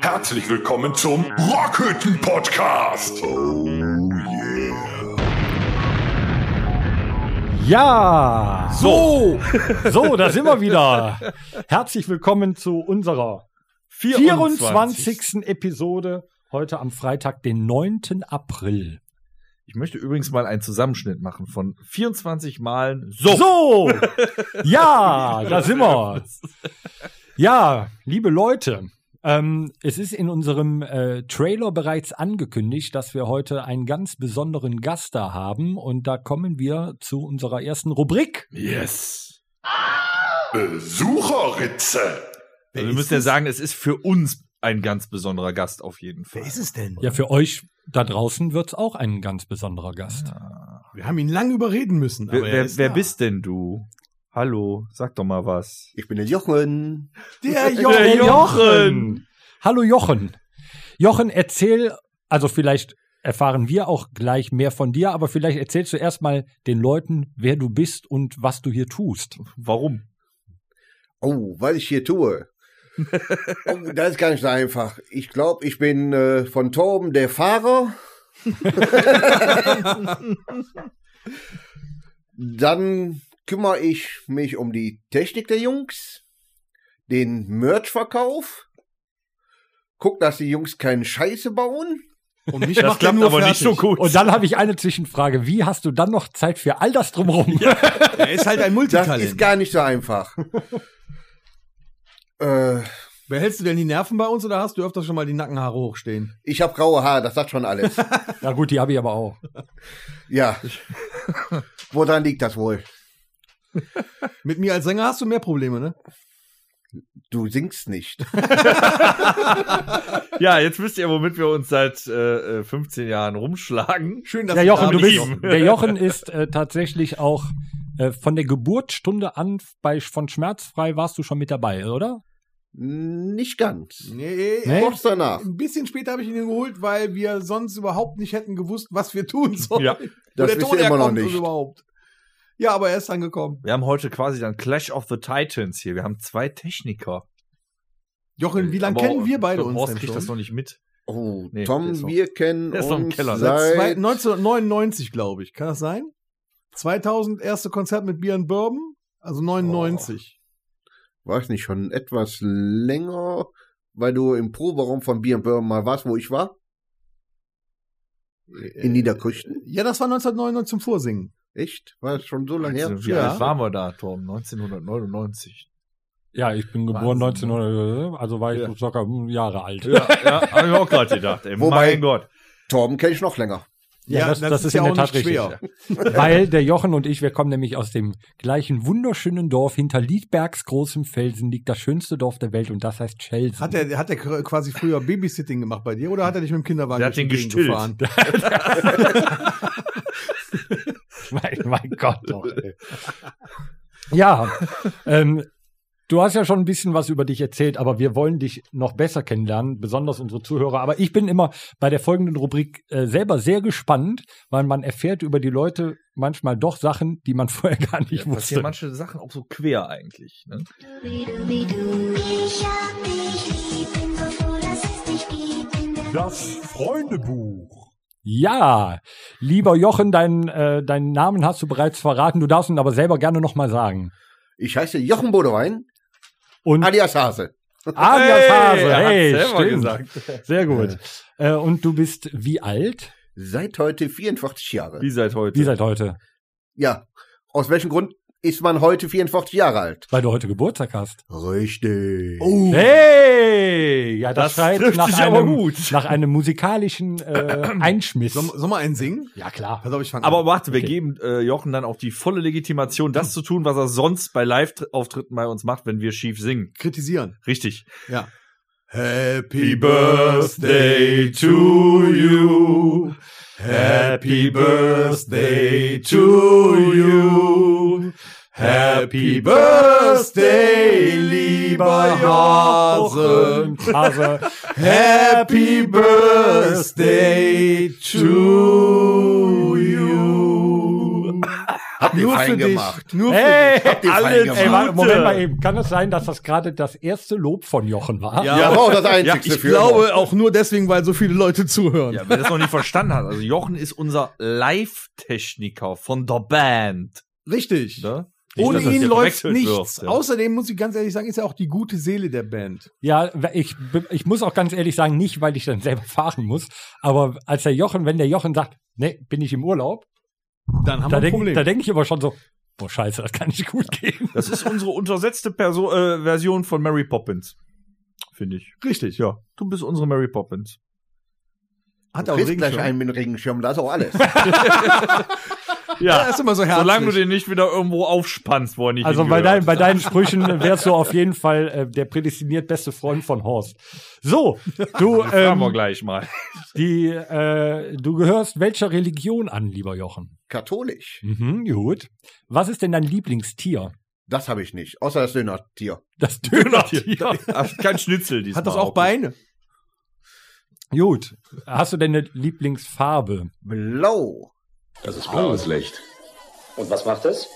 Herzlich willkommen zum Rockhütten Podcast. Oh Ja, so, so, da sind wir wieder. Herzlich willkommen zu unserer 24. Episode heute am Freitag, den 9. April. Ich möchte übrigens mal einen Zusammenschnitt machen von 24 Malen so. So, ja, da sind wir. Ja, liebe Leute, ähm, es ist in unserem äh, Trailer bereits angekündigt, dass wir heute einen ganz besonderen Gast da haben und da kommen wir zu unserer ersten Rubrik. Yes. Besucherritze. Also wir müssen ja sagen, es ist für uns ein ganz besonderer Gast auf jeden Fall. Wer ist es denn? Ja, für euch da draußen wird's auch ein ganz besonderer Gast. Wir haben ihn lang überreden müssen. Wer, er wer, ist wer da. bist denn du? Hallo, sag doch mal was. Ich bin der Jochen. Der Der Jochen. Jochen. Hallo Jochen. Jochen, erzähl, also vielleicht erfahren wir auch gleich mehr von dir, aber vielleicht erzählst du erstmal den Leuten, wer du bist und was du hier tust. Warum? Oh, was ich hier tue. Oh, das ist gar nicht so einfach. Ich glaube, ich bin äh, von Torben der Fahrer. Dann kümmere ich mich um die Technik der Jungs, den Merch-Verkauf, guck, dass die Jungs keine Scheiße bauen. Und mich Das klappt nur aber nicht fertig. so gut. Und dann habe ich eine Zwischenfrage. Wie hast du dann noch Zeit für all das drumherum? Er ist halt ein Das Multitalent. ist gar nicht so einfach. Äh, Behältst du denn die Nerven bei uns oder hast du öfters schon mal die Nackenhaare hochstehen? ich habe graue Haare, das sagt schon alles. Na gut, die habe ich aber auch. Ja. Woran liegt das wohl? Mit mir als Sänger hast du mehr Probleme, ne? Du singst nicht. Ja, jetzt wisst ihr, womit wir uns seit äh, äh, 15 Jahren rumschlagen. Schön, dass Der Jochen, du da bist, bist. der Jochen ist äh, tatsächlich auch äh, von der Geburtsstunde an bei von Schmerzfrei warst du schon mit dabei, oder? Nicht ganz. Nee, Nee? Kurz danach. ein bisschen später habe ich ihn geholt, weil wir sonst überhaupt nicht hätten gewusst, was wir tun sollen. Ja. Das Ton ihr immer noch nicht. Überhaupt. Ja, aber er ist angekommen. Wir haben heute quasi dann Clash of the Titans hier. Wir haben zwei Techniker. Jochen, wie lange kennen wir beide uns Horst denn kriegt das noch nicht mit. Oh, Nee, der Tom, noch- wir kennen der ist noch im uns Keller. Seit seit 1999, glaube ich. Kann das sein? 2000 erste Konzert mit Bier und Bourbon? Also 99. weiß nicht, schon etwas länger, weil du im Proberaum von Bier Bourbon mal warst, wo ich war. In Niederkirchen. Ja, das war 1999 zum Vorsingen. Echt? War das schon so lange her? Wie Ja. alt waren wir da, Tom? 1999. Ja, ich bin geboren Wahnsinn, 1900, also war ich Ja. so circa hm, Jahre alt. Ja, ja habe ich auch gerade gedacht. Ey. Wobei- mein Gott. Torben kenne ich noch länger. Ja, das, das, ist in der Tat richtig. Weil der Jochen und ich, wir kommen nämlich aus dem gleichen wunderschönen Dorf. Hinter Liedbergs großem Felsen liegt das schönste Dorf der Welt und das heißt Chelsea. Hat er, hat er quasi früher Babysitting gemacht bei dir oder hat er dich mit dem Kinderwagen Der hat den gestillt. gefahren? mein, mein Gott doch. Ey. Ja, ähm, du hast ja schon ein bisschen was über dich erzählt, aber wir wollen dich noch besser kennenlernen, besonders unsere Zuhörer. Aber ich bin immer bei der folgenden Rubrik äh, selber sehr gespannt, weil man erfährt über die Leute manchmal doch Sachen, die man vorher gar nicht Ja, passieren wusste. manche Sachen auch so quer eigentlich. Ne? Das Freundebuch. Ja, lieber Jochen, deinen äh, deinen Namen hast du bereits verraten. Du darfst ihn aber selber gerne noch mal sagen. Ich heiße Jochen Bodewein, Und alias Hase. alias Hase. Hey, selber stimmt. gesagt. Sehr gut. Äh, und du bist wie alt? Seit heute 44 Jahre. Wie seit heute. Wie seit heute? Ja. Aus welchem Grund ist man heute 44 Jahre alt? Weil du heute Geburtstag hast. Richtig. Oh, Hey! Ja, das, Das schreit nach sich einem, aber gut. nach einem musikalischen äh, Einschmiss. soll, soll mal einen singen? Ja, klar. Pass auf, ich fang Aber warte, wir Okay. geben äh, Jochen dann auch die volle Legitimation, das zu tun, was er sonst bei Live-Auftritten bei uns macht, wenn wir schief singen. kritisieren. Richtig. Ja. Happy Birthday to you. Happy Birthday to you. Happy Birthday, lieber Hase. Hase. Happy Birthday to you. Hab den Nur fein für dich. gemacht. Nur für Hey, Habt ihr fein alle, gemacht. Moment mal eben. Kann es sein, dass das gerade das erste Lob von Jochen war? Ja. Ja, war auch das Einzige Ich für glaube auch nur deswegen, weil so viele Leute zuhören. Ja, wer das noch nicht verstanden hat, also Jochen ist unser Live-Techniker von der Band. Richtig. Ne? Nicht, Ohne ihn läuft nichts. wird, ja. Außerdem muss ich ganz ehrlich sagen, ist er auch die gute Seele der Band. Ja, ich, ich muss auch ganz ehrlich sagen, nicht, weil ich dann selber fahren muss, aber als der Jochen, wenn der Jochen sagt, nee, bin ich im Urlaub, Dann haben da wir ein denke Problem. da denk ich aber schon so, boah, scheiße, das kann nicht gut gehen. Das ist unsere untersetzte Perso äh, Version von Mary Poppins. Finde ich. Richtig. Ja, du bist unsere Mary Poppins. Hat Du auch kriegst gleich Regenschirm. einen mit dem Regenschirm, da ist auch alles. Ja, ist immer so herzlich. Solange du den nicht wieder irgendwo aufspannst, wo er nicht Also bei, dein, bei deinen Sprüchen wärst du auf jeden Fall äh, der prädestiniert beste Freund von Horst. So, du, Fragen wir ähm, gleich mal. die, äh, du gehörst welcher Religion an, lieber Jochen? Katholisch. Mhm, gut. Was ist denn dein Lieblingstier? Das habe ich nicht. Außer das Dönertier. Das Dönertier. Kein Schnitzel diesmal. Hat das auch Beine? Gut. Hast du denn eine Lieblingsfarbe? Blau. Das ist blaues Licht. Und was macht es?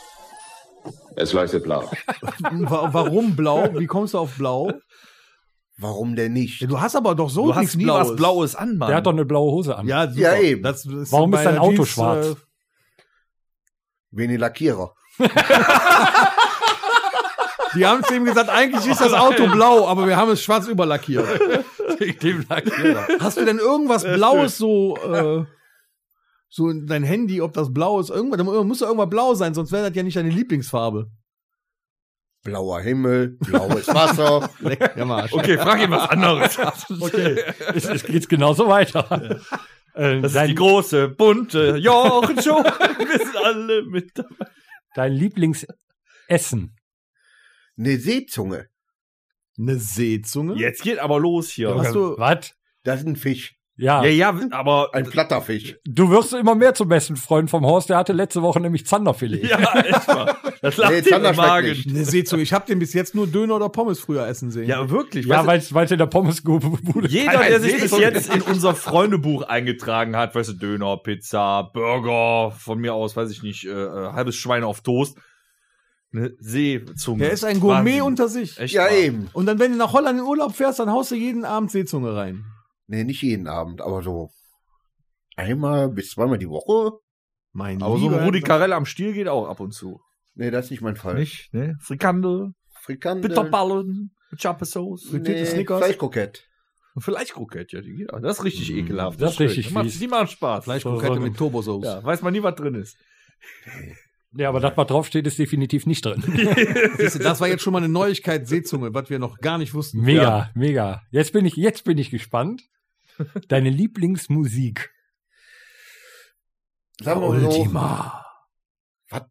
Es leuchtet blau. Wa- Warum blau? Wie kommst du auf blau? Warum denn nicht? Ja, du hast aber doch so Du hast nichts nie Blaues. was Blaues an, Mann. Der hat doch eine blaue Hose an. Ja, super. Ja, eben. Das ist Warum ist dein Auto Jeans, schwarz? äh, Wenig Lackierer. Die haben zu ihm gesagt, eigentlich ist das Auto blau, aber wir haben es schwarz überlackiert. Dem Lackierer. Hast du denn irgendwas Blaues so, äh, so in dein Handy, ob das blau ist? Irgendwas, da muss doch irgendwas blau sein, sonst wäre das ja nicht deine Lieblingsfarbe. Blauer Himmel, blaues Wasser. Leck, ja, Marsch. Okay, frag ihn was anderes. Okay, es, es geht genauso weiter. Äh, Das ist dein, die große, bunte Jochen Show. Wir sind alle mit dabei. dein Lieblingsessen. Eine Seezunge. Eine Seezunge? Jetzt geht aber los hier. Du- Was? Das ist ein Fisch. Ja, Ja, ja, aber Ein platter Fisch. du wirst immer mehr zum besten Freund vom Horst. Der hatte letzte Woche nämlich Zanderfilet. ja, echt mal. Das lacht Nee, Zander im Magen. nicht. Eine Seezunge. Ich habe den bis jetzt nur Döner oder Pommes früher essen sehen. Ja, wirklich. Ja, weil es in der Pommesbude Jeder, der sich bis jetzt in unser Freundebuch eingetragen hat, weißt du, Döner, Pizza, Burger, von mir aus, weiß ich nicht, äh, äh, halbes Schwein auf Toast, eine Seezunge. Er ist ein Gourmet Wahnsinn. unter sich. Echt Ja, wahr. eben. Und dann, wenn du nach Holland in Urlaub fährst, dann haust du jeden Abend Seezunge rein. Nee, nicht jeden Abend, aber so einmal bis zweimal die Woche. Mein Aber so ein Rudi Carell am Stiel geht auch ab und zu. Nee, das ist nicht mein Fall. Nicht? Ne? Frikandel, Frikandel. Bitterballen. Frittierte Nee, Snickers. Fleischkrokett. Und vielleicht Krokett, ja, die geht auch. Das ist richtig ekelhaft. das ist richtig fies. Die machen Spaß. Fleischkrokette mit Turbosauce. Ja, weiß man nie, was drin ist. Ja, aber das, was draufsteht, ist definitiv nicht drin. Siehst du, das war jetzt schon mal eine Neuigkeit, Seezunge, was wir noch gar nicht wussten. Mega, mega. Jetzt bin ich, jetzt bin ich gespannt. Deine Lieblingsmusik. Sagen wir so. Ultima. Was?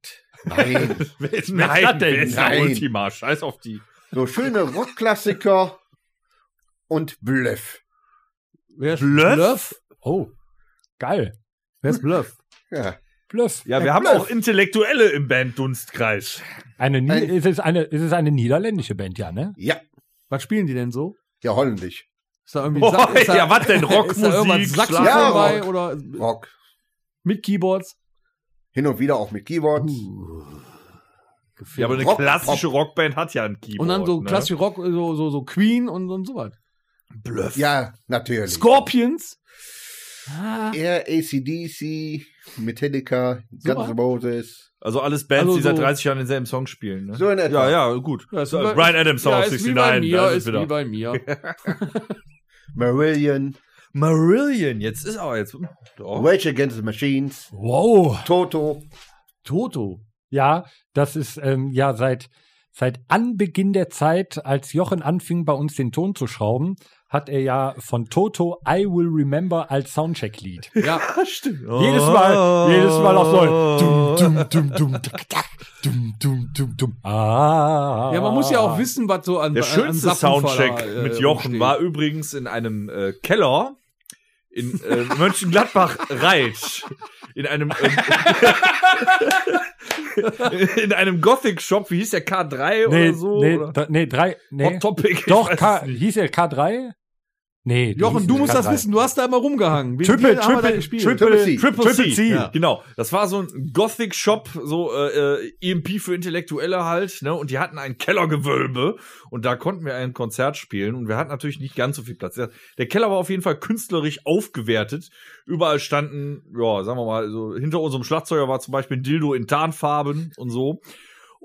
Nein. Wer ist Nein, denn? Ist der nein. Ultima? Scheiß auf die. so schöne Rockklassiker und Bluff. Wer ist Bluff? Bluff? Oh, geil. Wer ist Bluff? Ja. Bluff. Ja, wir Ein haben Bluff. auch Intellektuelle im Banddunstkreis. Eine, Ein- ist, es eine, ist es eine niederländische Band, ja, ne? Ja. Was spielen die denn so? Ja, holländisch. Ist da irgendwie Sa- ist da, ja, was denn? Ist da irgendwas Rockmusik, Saxophon Ja, dabei Rock. oder Rock. mit Keyboards? Hin und wieder auch mit Keyboards. Ja, aber eine Rock- klassische Rockband hat ja ein Keyboard. Und dann so ne? klassische Rock, so, so, so Queen und, und so was. Bluff. Ja, natürlich. Scorpions? Eher ACDC, Metallica, So Guns? N' Roses. Also alles Bands, Also die seit so- 30 Jahren denselben Song spielen. Ne? So in etwa. Ja, ja, gut. Ja, So, bei- Brian Adams Song ja, 69. ist wie bei mir, da ist wie bei mir. Marillion, Marillion, jetzt ist aber jetzt. Doch. Rage Against the Machines, Wow. Toto. Toto. Ja, das ist ähm, ja seit seit Anbeginn der Zeit, als Jochen anfing, bei uns den Ton zu schrauben, hat er ja von Toto I Will Remember als Soundcheck-Lied. Ja, stimmt. Jedes Mal, jedes Mal auch so. Dum, dum, dum, dum, dum, dum, dum, dum. Ah. ja, man muss ja auch wissen, was so an Der an schönste Sappenfaller, Soundcheck äh, mit Jochen rumsteht. war übrigens in einem äh, Keller in äh, Mönchengladbach-Reitsch. In einem äh, in einem Gothic-Shop, wie hieß der K3 Nee, oder so? nee, oder? da, nee, drei, nee. Hot Topic. Doch, K, hieß er K3? Nee. Jochen, du musst das sein. wissen, du hast da immer rumgehangen. Wie Triple, Triple? Triple, Triple C. Triple, C. C. Ja. Genau. Das war so ein Gothic-Shop, so äh, äh, EMP für Intellektuelle halt, ne? Und die hatten ein Kellergewölbe und da konnten wir ein Konzert spielen und wir hatten natürlich nicht ganz so viel Platz. Der, der Keller war auf jeden Fall künstlerisch aufgewertet. Überall standen, ja, sagen wir mal, so hinter unserem Schlagzeuger war zum Beispiel ein Dildo in Tarnfarben und so.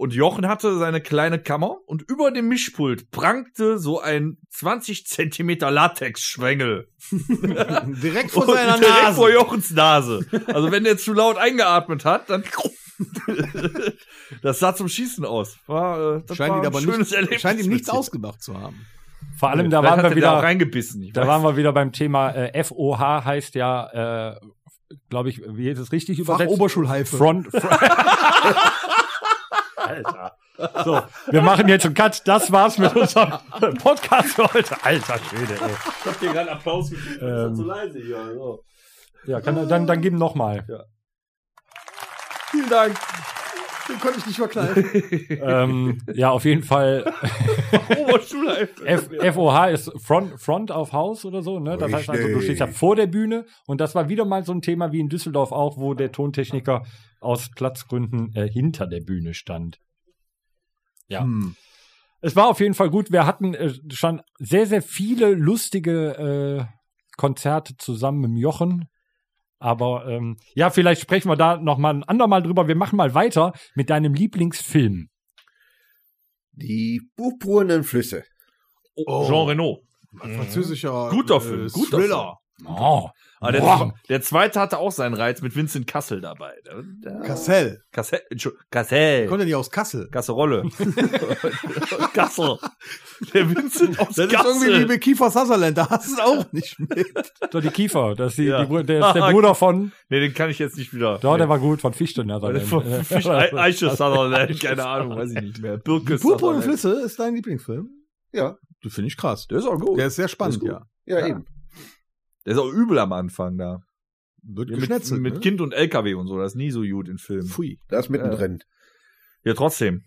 Und Jochen hatte seine kleine Kammer und über dem Mischpult prangte so ein 20 Zentimeter Latex-Schwengel. Direkt vor seiner direkt Nase. vor Jochens Nase. Also wenn der zu laut eingeatmet hat, dann das sah zum Schießen aus. War, äh, das scheint war ihm ein aber schönes nicht, Erlebnis scheint ihm nichts ausgedacht zu haben. Vor allem, da Vielleicht waren wir wieder, reingebissen. Da weiß waren wir wieder beim Thema äh, FOH heißt ja, äh, glaube ich, wie ist es richtig übersetzt? Fachoberschulheife. Front. Front Alter. So, wir machen jetzt einen Cut. Das war's mit unserem Podcast für heute. Alter Schwede, ey. Ich hab dir gerade Applaus gegeben. Ähm, so leise hier. So. Ja, kann, dann, dann gib noch mal. Vielen Dank. Den konnte ich nicht verkneifen. ähm, ja, auf jeden Fall. FOH ist Front, Front of House oder so, ne? Das heißt also, du stehst ja vor der Bühne und das war wieder mal so ein Thema wie in Düsseldorf auch, wo der Tontechniker aus Platzgründen äh, hinter der Bühne stand. Ja. Hm. Es war auf jeden Fall gut. Wir hatten äh, schon sehr, sehr viele lustige äh, Konzerte zusammen mit Jochen. Aber ähm, ja, vielleicht sprechen wir da noch mal ein andermal drüber. Wir machen mal weiter mit deinem Lieblingsfilm. Die purpurnen Flüsse. Jean Reno. Französischer Guter Film, äh, guter Thriller. Oh. Aber der, Boah. der zweite hatte auch seinen Reiz mit Vincent Kassel dabei. Der, der, Kassel. Kassel. Kassel. Kommt ja nicht aus Kassel. Kasserolle. Kassel. Der Vincent aus Das ist irgendwie wie Kassel. bei Kiefer Sutherland, da hast du es auch nicht mit. So, die Kiefer. Das ist, die, Ja. die, der, ist der Bruder von. Nee, den kann ich jetzt nicht wieder. Ja, der war gut, von Fichte. Ne, Von- Ei- Eiche Sutherland, keine Ahnung, weiß ich nicht mehr. Birke Purpurne Sutherland. Flüsse ist dein Lieblingsfilm? Ja, Du finde ich krass. Der ist auch gut. Der ist sehr spannend, gut. ja. ja, Ja. eben. Der ist auch übel am Anfang da. Wird Ja, mit mit ne? Kind und LKW und so, das ist nie so gut in Filmen. Pfui. Das mittendrin. Ja, trotzdem.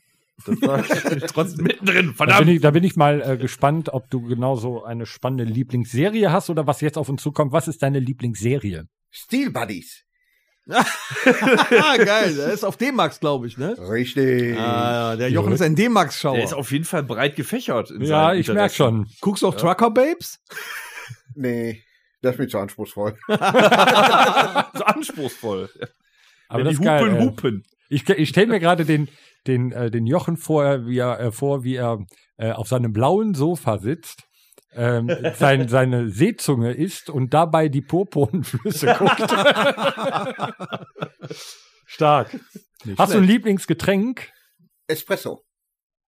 Das war trotzdem mittendrin, Da bin, verdammt. ich, da bin ich mal äh, gespannt, ob du genauso eine spannende Lieblingsserie hast oder was jetzt auf uns zukommt. Was ist deine Lieblingsserie? Steel Buddies. ah, geil. Der ist auf D-Max, glaube ich, ne? Richtig. Ah, der Jochen ist ein D-Max-Schauer. Der ist auf jeden Fall breit gefächert. in Ja, ich merke schon. Guckst du auch Trucker Babes? Nee, das ist mir zu anspruchsvoll. so anspruchsvoll. Aber Wenn das die ist geil. hupen, hupen. Ich, ich stelle mir gerade den, den, äh, den Jochen vor, wie er, äh, vor, wie er äh, auf seinem blauen Sofa sitzt, ähm, sein, seine Seezunge isst und dabei die Purpurnenflüsse guckt. Stark. Hast du ein Lieblingsgetränk? Espresso.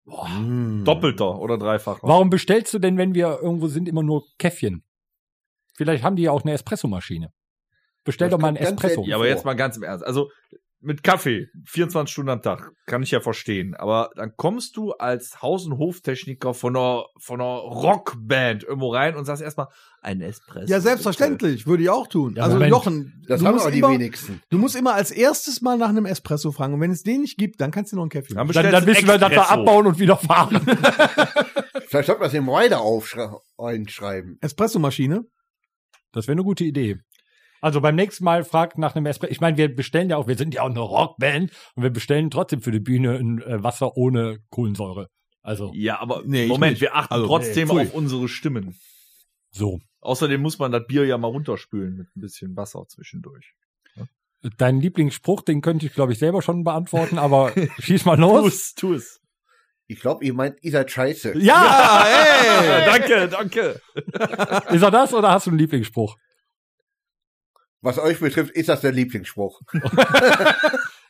Doppelter oder dreifacher. Warum bestellst du denn, wenn wir irgendwo sind, immer nur Käffchen? Vielleicht haben die ja auch eine Espressomaschine. Bestell doch mal einen Espresso. Ja, aber jetzt mal ganz im Ernst. Also mit Kaffee, 24 Stunden am Tag, kann ich ja verstehen. Aber dann kommst du als Haus- und Hoftechniker von einer, von einer Rockband irgendwo rein und sagst erstmal, ein Espresso. Ja, selbstverständlich. Würde ich auch tun. Ja, also, Moment. Jochen, Das du haben aber die immer, wenigsten. du musst immer als erstes mal nach einem Espresso fragen. Und wenn es den nicht gibt, dann kannst du noch einen Kaffee Dann machen. Dann, dann du wissen wir, dass wir abbauen und wieder fahren. Vielleicht sollte man das im Rider einschreiben. Espressomaschine? Das wäre eine gute Idee. Also beim nächsten Mal fragt nach einem Espresso. Ich meine, wir bestellen ja auch, wir sind ja auch eine Rockband und wir bestellen trotzdem für die Bühne ein äh, Wasser ohne Kohlensäure. Also Ja, aber Nee, Moment, wir achten Also, trotzdem nee, auf unsere Stimmen. so. Außerdem muss man das Bier ja mal runterspülen mit ein bisschen Wasser zwischendurch. Dein Lieblingsspruch, den könnte ich, glaube ich, selber schon beantworten, aber schieß mal Tu los. es, tu es. Ich glaube, ihr meint, ihr seid scheiße. Ja! Ja, danke, danke. Ist er das oder hast du einen Lieblingsspruch? Was euch betrifft, ist das der Lieblingsspruch.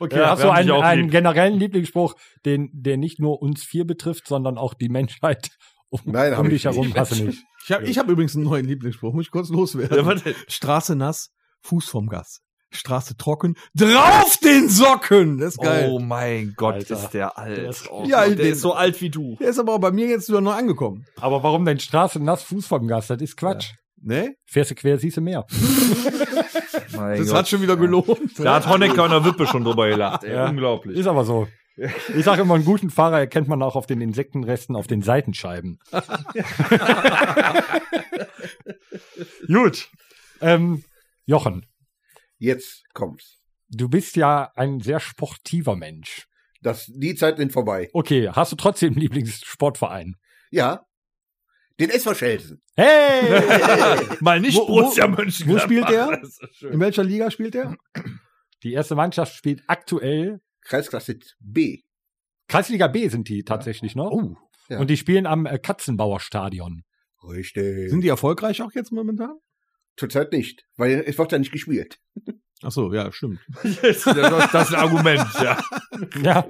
Okay, Ja, hast du einen, einen generellen Lieblingsspruch, den, der nicht nur uns vier betrifft, sondern auch die Menschheit um, Nein, um ich dich herum? Hast du nicht. Ich habe ich hab übrigens einen neuen Lieblingsspruch. Muss ich kurz loswerden. Ja. Straße nass, Fuß vom Gas. Straße trocken, drauf den Socken. Das ist geil. Oh mein Gott, Alter. ist der alt. Der ist- oh, Ja, Gott, der den- ist so alt wie du. Der ist aber auch bei mir jetzt wieder neu angekommen. Aber warum denn Straße nass, Fuß vom Gas? Das ist Quatsch. Ne? Fährst du quer, siehst du mehr. Mein Das Gott. hat schon wieder gelohnt. Da hat Honecker in der Wippe schon drüber gelacht. Ey. Ja. Unglaublich. Ist aber so. Ich sage immer, einen guten Fahrer erkennt man auch auf den Insektenresten auf den Seitenscheiben. Gut. Ähm, Jochen, Jetzt kommt's. du bist ja ein sehr sportiver Mensch. Das, die Zeit sind vorbei. Okay, hast du trotzdem einen Lieblingssportverein? Ja. Den SV Schelsen. Hey! Mal nicht Wo- wo- Borussia Mönchengladbach. wo spielt der? In welcher Liga spielt er? Die erste Mannschaft spielt aktuell Kreisklasse B. Kreisliga B sind die tatsächlich noch. Oh. Ja. Und die spielen am äh, Katzenbauer Stadion. Richtig. Sind die erfolgreich auch jetzt momentan? Zurzeit nicht, weil es wird ja nicht gespielt. Ach so, ja, stimmt. Das, das, das ist ein Argument, ja. Ja.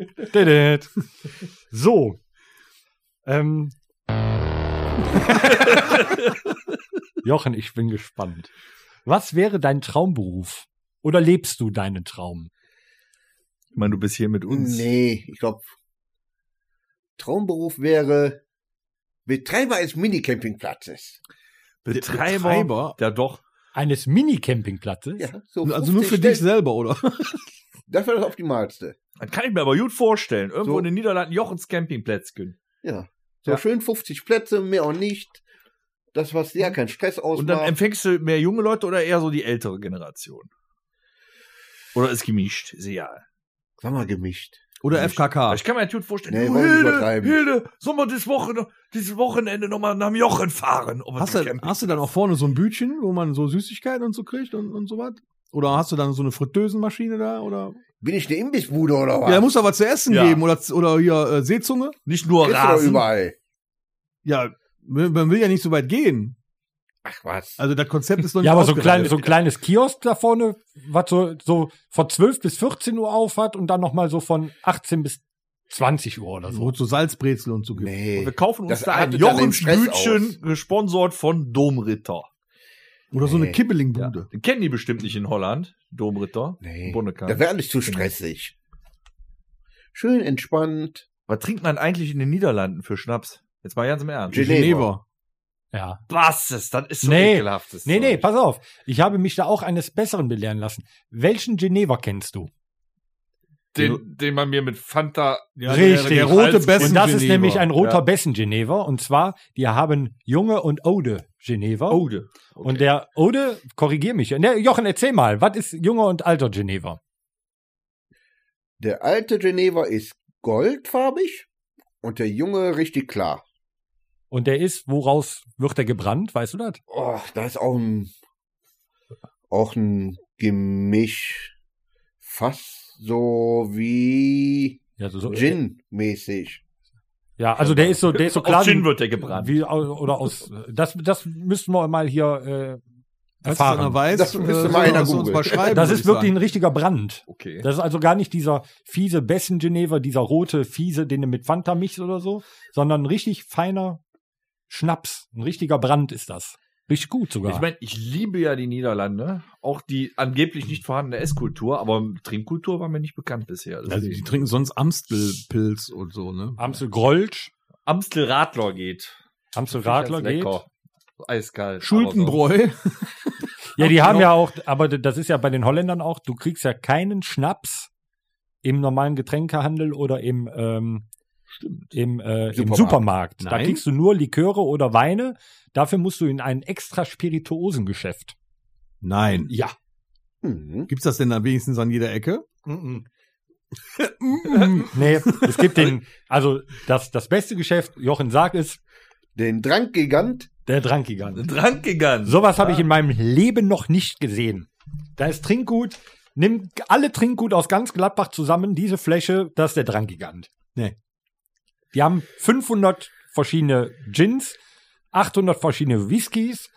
So. Ähm. Jochen, ich bin gespannt. Was wäre dein Traumberuf? Oder lebst du deinen Traum? Ich meine, du bist hier mit uns. Nee, ich glaube, Traumberuf wäre Betreiber eines Minicampingplatzes. Betreiber. Betreiber? Ja, doch. Eines Mini-Campingplatzes? Ja, so Also nur 50 für dich Stellen. selber, oder? Das wäre das Optimalste. Das kann ich mir aber gut vorstellen. Irgendwo So. in den Niederlanden Jochens Campingplätzchen. Ja. So Ja. schön 50 Plätze, mehr auch nicht. Das, was ja kein Stress ausmacht. Und dann empfängst du mehr junge Leute oder eher so die ältere Generation? Oder ist gemischt? Ist egal. Sag mal gemischt. Oder Gemischt. FKK. Ich kann mir natürlich vorstellen, Nee, du, wollen wir nicht Hilde, übertreiben. Hilde, sollen wir dieses Wochenende, dieses Wochenende nochmal nach dem Jochen fahren? Wir Hast du, hast du dann auch vorne so ein Bütchen, wo man so Süßigkeiten und so kriegt und, und so was? Oder hast du dann so eine Fritteusenmaschine da? Oder? Bin ich eine Imbissbude oder was? Ja, muss da was zu essen Ja. geben. Oder, oder hier äh, Seezunge? Nicht nur doch Rasen. überall. Ja, man will ja nicht so weit gehen. Ach was. Also das Konzept ist noch nicht Ja, aber so, ausgereift. klein, so ein kleines Kiosk da vorne, was so, so von 12 bis 14 Uhr auf hat und dann nochmal so von 18 bis 20 Uhr oder Wo so. es so Salzbrezel und so gibt. Nee. Wir kaufen uns Das da ein Bütchen, aus. gesponsert von Domritter. Oder so eine Nee. Ja. Kibbelingbude. Den kennen die bestimmt nicht in Holland, Domritter. Nee. Bonnekamp. Da wäre alles zu stressig. Schön entspannt. Was trinkt man eigentlich in den Niederlanden für Schnaps? Jetzt mal ganz im Ernst. Geneva. Geneva. Ja. Was ist? Das ist so Nee. ekelhaftes. Nee, nee, Zeug. pass auf. Ich habe mich da auch eines Besseren belehren lassen. Welchen Geneva kennst du? Den, den man mir mit Fanta. Ja, Richtig. Der, der rote Bessen und das ist nämlich ein roter Ja. Bessen Geneva. Und zwar, die haben junge und Ode Geneva. Ode. Und der Ode, korrigier mich. Ne, Jochen, erzähl mal, was ist junger und alter Geneva? Der alte Geneva ist goldfarbig und der junge richtig klar. Und der ist, woraus wird er gebrannt? Weißt du das? Oh, da ist auch ein, auch ein Gemisch. Fast so wie Ja, so, so, Gin-mäßig. ja also der ist so, der ist so klar. Gin wie- wird der gebrannt. Wie, oder aus, das, das müssten wir mal hier äh, erfahren. weiß, Das müsste äh, mal einer er uns mal schreiben, Das ist ich wirklich sagen. ein richtiger Brand. Okay. Das ist also gar nicht dieser fiese Bessen Geneva, dieser rote fiese, den du mit Fanta mischst oder so, sondern ein richtig feiner Schnaps. Ein richtiger Brand ist das. Richtig gut sogar. Ich meine, ich liebe ja die Niederlande, auch die angeblich nicht vorhandene Esskultur, aber Trinkkultur war mir nicht bekannt bisher. Also Deswegen. die trinken sonst Amstelpilz und so, ne? Amstel Grolsch, Amstel Radler geht. Amstel Finde ich Radler ganz geht. lecker. Eiskalt. Schultenbräu. Ja, die haben ja auch, aber das ist ja bei den Holländern auch, du kriegst ja keinen Schnaps im normalen Getränkehandel oder im, ähm, im, äh, im Supermarkt. Supermarkt. Da Nein. kriegst du nur Liköre oder Weine. Dafür musst du in ein extra Spirituosengeschäft. Nein. Ja. Mhm. Gibt's das denn dann wenigstens an jeder Ecke? Nee, es gibt den, also das, das beste Geschäft, Jochen sagt es, Den Drankgigant. der Drankgigant. Drankgigant. Sowas habe ich in meinem Leben noch nicht gesehen. Da ist Trinkgut, nimm alle Trinkgut aus ganz Gladbach zusammen, diese Fläche, das ist der Drankgigant. Nee. Die haben 500 verschiedene Gins, 800 verschiedene Whiskys,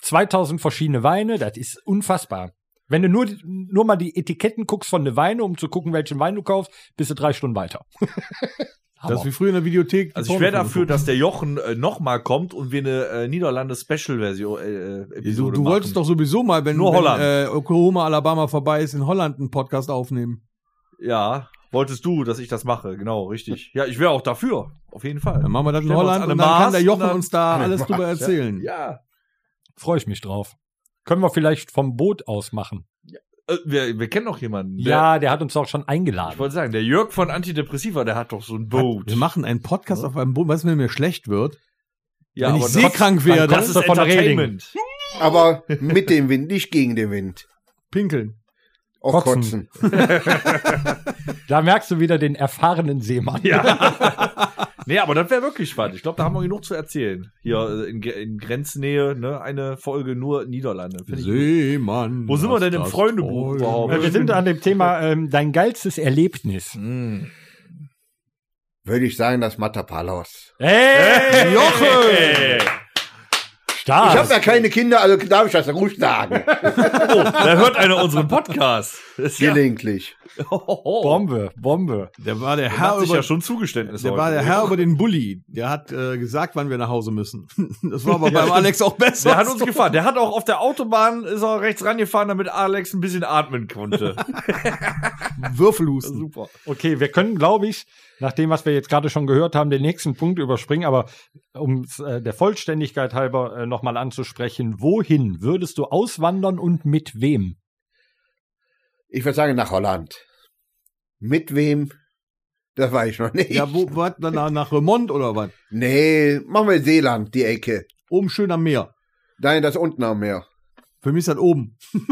2000 verschiedene Weine, das ist unfassbar. Wenn du nur, nur mal die Etiketten guckst von den Weine, um zu gucken, welchen Wein du kaufst, bist du drei Stunden weiter. Das ist wie früher in der Videothek. Also ich wäre dafür, dass der Jochen äh, nochmal kommt und wir eine äh, Niederlande-Special-Version äh, äh, Du, du wolltest doch sowieso mal, wenn, Nur wenn Holland. äh, Oklahoma, Alabama vorbei ist, in Holland einen Podcast aufnehmen. Ja, wolltest du, dass ich das mache, genau, richtig. Ja, ich wäre auch dafür, auf jeden Fall. Dann machen wir das in Holland an und dann kann Mars der und Jochen uns da alles drüber Mars, ja. erzählen. Ja. Freue ich mich drauf. Können wir vielleicht vom Boot aus machen. Äh, wir, wir kennen noch jemanden. Der, Ja, der hat uns auch schon Ich eingeladen. wollte sagen, der Jörg von Antidepressiva, der hat doch so ein Boot. Wir machen einen Podcast auf einem Boot, was wenn mir schlecht wird. ja, wenn ich aber seekrank dann werde, das ist von Reding. Aber mit dem Wind, nicht gegen den Wind. pinkeln. Auch Kotzen. kotzen. Da merkst du wieder den erfahrenen Seemann. Ja. nee, aber das wäre wirklich spannend. Ich glaube, da haben wir genug zu erzählen. Hier äh, in, in Grenznähe, ne, eine Folge nur Niederlande. Seemann. Wo sind wir denn im Freundebuch überhaupt? Wir sind an dem Thema ähm, dein geilstes Erlebnis. Mm. Würde ich sagen, das Matapalos. Hey, Joche! Stark. Ich habe ja keine Kinder, also darf ich das ruhig sagen. Oh, da hört einer unseren Podcast. Ja, Gelegentlich. oh, Bombe, Bombe. Der war der Der Herr hat sich über, ja schon Zugeständnis der war der Herr über den Bulli. Der hat äh, gesagt, wann wir nach Hause müssen. Das war aber beim Alex auch besser. Der hat uns gefahren. Der hat auch auf der Autobahn ist er rechts rangefahren, damit Alex ein bisschen atmen konnte. Würfelhusten. Super. Okay, wir können, glaube ich, nach dem, was wir jetzt gerade schon gehört haben, den nächsten Punkt überspringen. Aber um äh, der Vollständigkeit halber äh, nochmal anzusprechen, wohin würdest du auswandern und mit wem? Ich würde sagen, nach Holland. Mit wem? Das weiß ich noch nicht. Ja, wo, was, dann nach, nach Remont oder was? Nee, machen wir Seeland, die Ecke. Oben schön am Meer. Nein, das unten am Meer. Für mich ist das oben.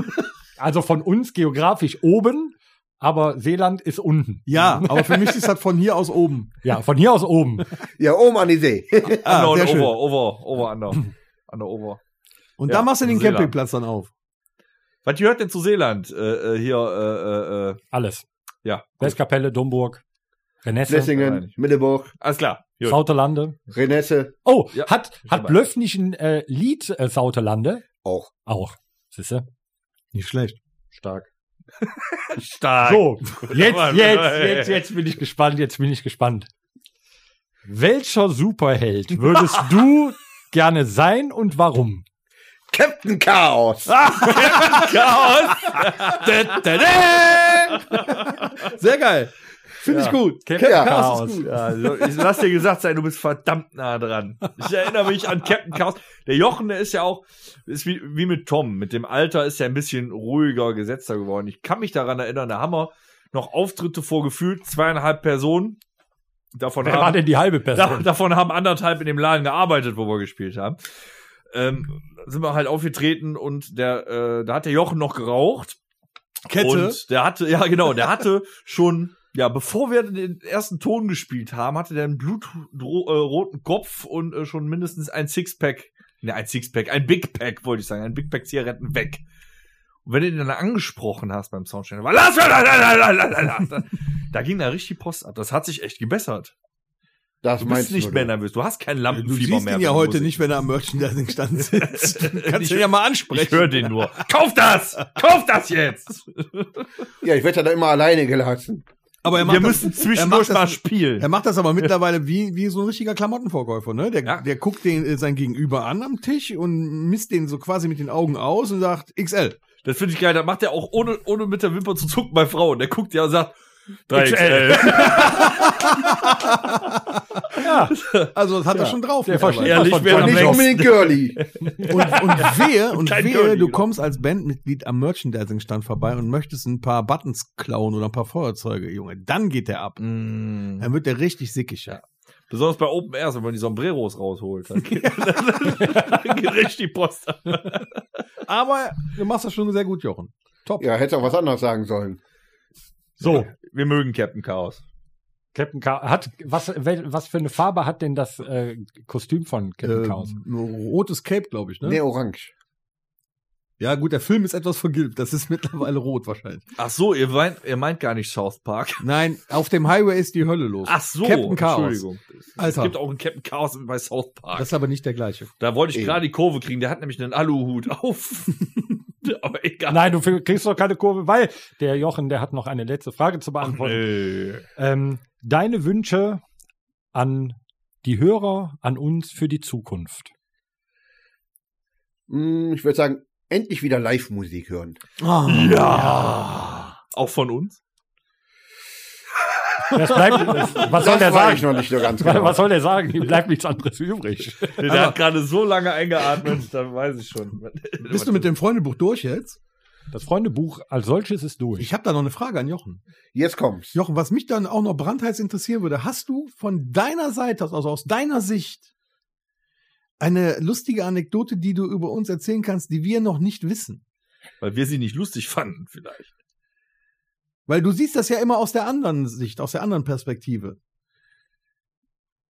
Also von uns geografisch oben, aber Seeland ist unten. Ja, aber für mich ist das von hier aus oben. Ja, von hier aus oben. Ja, oben an die See. Ah, under sehr over, over, over, under. Under, over. Und Ja, da machst du den Seeland. Campingplatz dann auf. Was gehört denn zu Seeland? Äh, äh, hier, äh, äh, äh, Alles. ja. Westkapelle, Domburg, Renesse, Flessingen, Middelburg, Alles klar. Gut. Sauterlande. Renesse Oh, Ja, hat, hat. Blöff nicht ein äh, Lied äh, Sauterlande? auch. Auch. Siehste? Nicht schlecht. Stark. Stark. So, jetzt, jetzt, jetzt, jetzt bin ich gespannt, jetzt bin ich gespannt. Welcher Superheld würdest du gerne sein und warum? Captain Chaos. Chaos. Sehr geil. Finde ich gut. Captain Ja, Chaos. gut. Ja, so, ich lass dir gesagt sein, du bist verdammt nah dran. Ich erinnere mich an Captain Chaos. Der Jochen, der ist ja auch, ist wie, wie mit Tom. Mit dem Alter ist er ein bisschen ruhiger, gesetzter geworden. Ich kann mich daran erinnern, da haben wir noch Auftritte vorgefühlt, zweieinhalb Personen. Davon Wer war haben, denn die halbe da, Person? davon haben anderthalb in dem Laden gearbeitet, wo wir gespielt haben. Ähm, sind wir halt aufgetreten und der, äh, da hat der Jochen noch geraucht. Kette. Und der hatte, ja genau, der hatte schon, ja, bevor wir den ersten Ton gespielt haben, hatte der einen blutroten Kopf und äh, schon mindestens ein Sixpack, ne, ein Sixpack, ein Big Pack, wollte ich sagen, ein Big Pack Zigaretten weg. Und wenn du den dann angesprochen hast beim Soundcheck, war lass, la, la, la, la, la, la, la, da ging da richtig Post ab. Das hat sich echt gebessert. Das Du meinst bist nicht du, mehr du. nervös. Du hast kein Du Lampenfieber siehst mehr. ihn ja heute Musik- nicht, wenn er am Merchandising-Stand sitzt. Kannst du ihn ja mal ansprechen. Ich höre den nur. Kauf das! Kauf das jetzt! Ja, ich werde ja da immer alleine gelassen. Aber er Wir macht müssen das, er zwischendurch mal das, spielen. er macht das aber mittlerweile wie, wie so ein richtiger Klamottenverkäufer, ne? Der, Ja. der guckt den, äh, sein Gegenüber an am Tisch und misst den so quasi mit den Augen aus und sagt XL. Das finde ich geil. Das macht er auch ohne, ohne mit der Wimper zu zucken bei Frauen. Der guckt ja und sagt, 3XL. Also das hat er schon drauf. Der versteht Ehrlich, was von nicht unbedingt girly. Und, und wehe, und Kein wehe, du genau. kommst als Bandmitglied am Merchandising-Stand vorbei und möchtest ein paar Buttons klauen oder ein paar Feuerzeuge, Junge. Dann geht der ab. Mm. Dann wird der richtig sickig, ja. Besonders bei Open Airs, wenn man die Sombreros rausholt. Dann geht, dann geht richtig die Post ab. Aber du machst das schon sehr gut, Jochen. Top. Ja, hätte auch was anderes sagen sollen. So, Wir mögen Captain Chaos. Captain Chaos. Hat, was, wel, was für eine Farbe hat denn das äh, Kostüm von Captain Äh, Chaos? rotes Cape, glaube ich, ne? Nee, orange. Ja, gut, der Film ist etwas vergilbt. Das ist mittlerweile rot wahrscheinlich. Ach so, ihr meint, ihr meint gar nicht South Park. Nein, auf dem Highway ist die Hölle los. Ach so, Captain Chaos. Entschuldigung. Es Alter. gibt auch einen Captain Chaos bei South Park. Das ist aber nicht der gleiche. da wollte ich gerade die Kurve kriegen. Der hat nämlich einen Aluhut auf. Aber egal. Nein, du kriegst doch keine Kurve, weil der Jochen, der hat noch eine letzte Frage zu beantworten. Nee. Ähm, deine Wünsche an die Hörer, an uns für die Zukunft. Hm, ich würde sagen, endlich wieder Live-Musik hören. Ja. Auch von uns? Das bleibt, das, was soll Das der weiß ich sagen? noch nicht so ganz genau. Was soll der sagen? Ihm bleibt nichts anderes übrig. Der hat gerade so lange eingeatmet, da weiß ich schon. Bist du mit dem Freundebuch durch jetzt? Das Freundebuch als solches ist durch. Ich habe da noch eine Frage an Jochen. Jetzt kommt's. Jochen, was mich dann auch noch brandheiß interessieren würde, hast du von deiner Seite, aus, also aus deiner Sicht, eine lustige Anekdote, die du über uns erzählen kannst, die wir noch nicht wissen? Weil wir sie nicht lustig fanden, vielleicht. Weil du siehst das ja immer aus der anderen Sicht, aus der anderen Perspektive.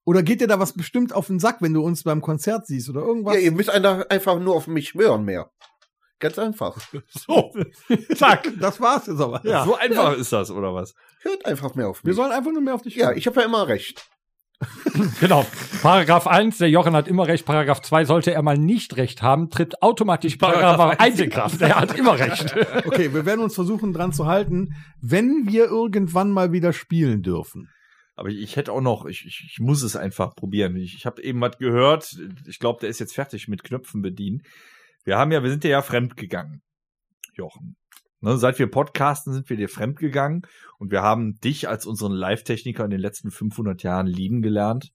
Oder geht dir da was bestimmt auf den Sack, wenn du uns beim Konzert siehst oder irgendwas? Ja, ihr müsst einfach nur auf mich schwören mehr. Ganz einfach. so, zack. das war's jetzt aber. Ja. So einfach ist das, oder was? Hört einfach mehr auf Wir mich. sollen einfach nur mehr auf dich Ja, hören. ich habe ja immer recht. Genau. Paragraph 1, der Jochen hat immer recht. Paragraph 2, sollte er mal nicht recht haben, tritt automatisch Paragraph, Paragraph 1 in Kraft. Er hat immer recht. Okay, wir werden uns versuchen dran zu halten, wenn wir irgendwann mal wieder spielen dürfen. Aber ich, ich hätte auch noch, ich, ich, ich muss es einfach probieren. Ich, ich habe eben was gehört. Ich glaube, der ist jetzt fertig mit Knöpfen bedienen. Wir haben ja, wir sind dir ja fremd gegangen, Jochen. Ne, seit wir podcasten, sind wir dir fremd gegangen und wir haben dich als unseren Live-Techniker in den letzten 500 Jahren lieben gelernt.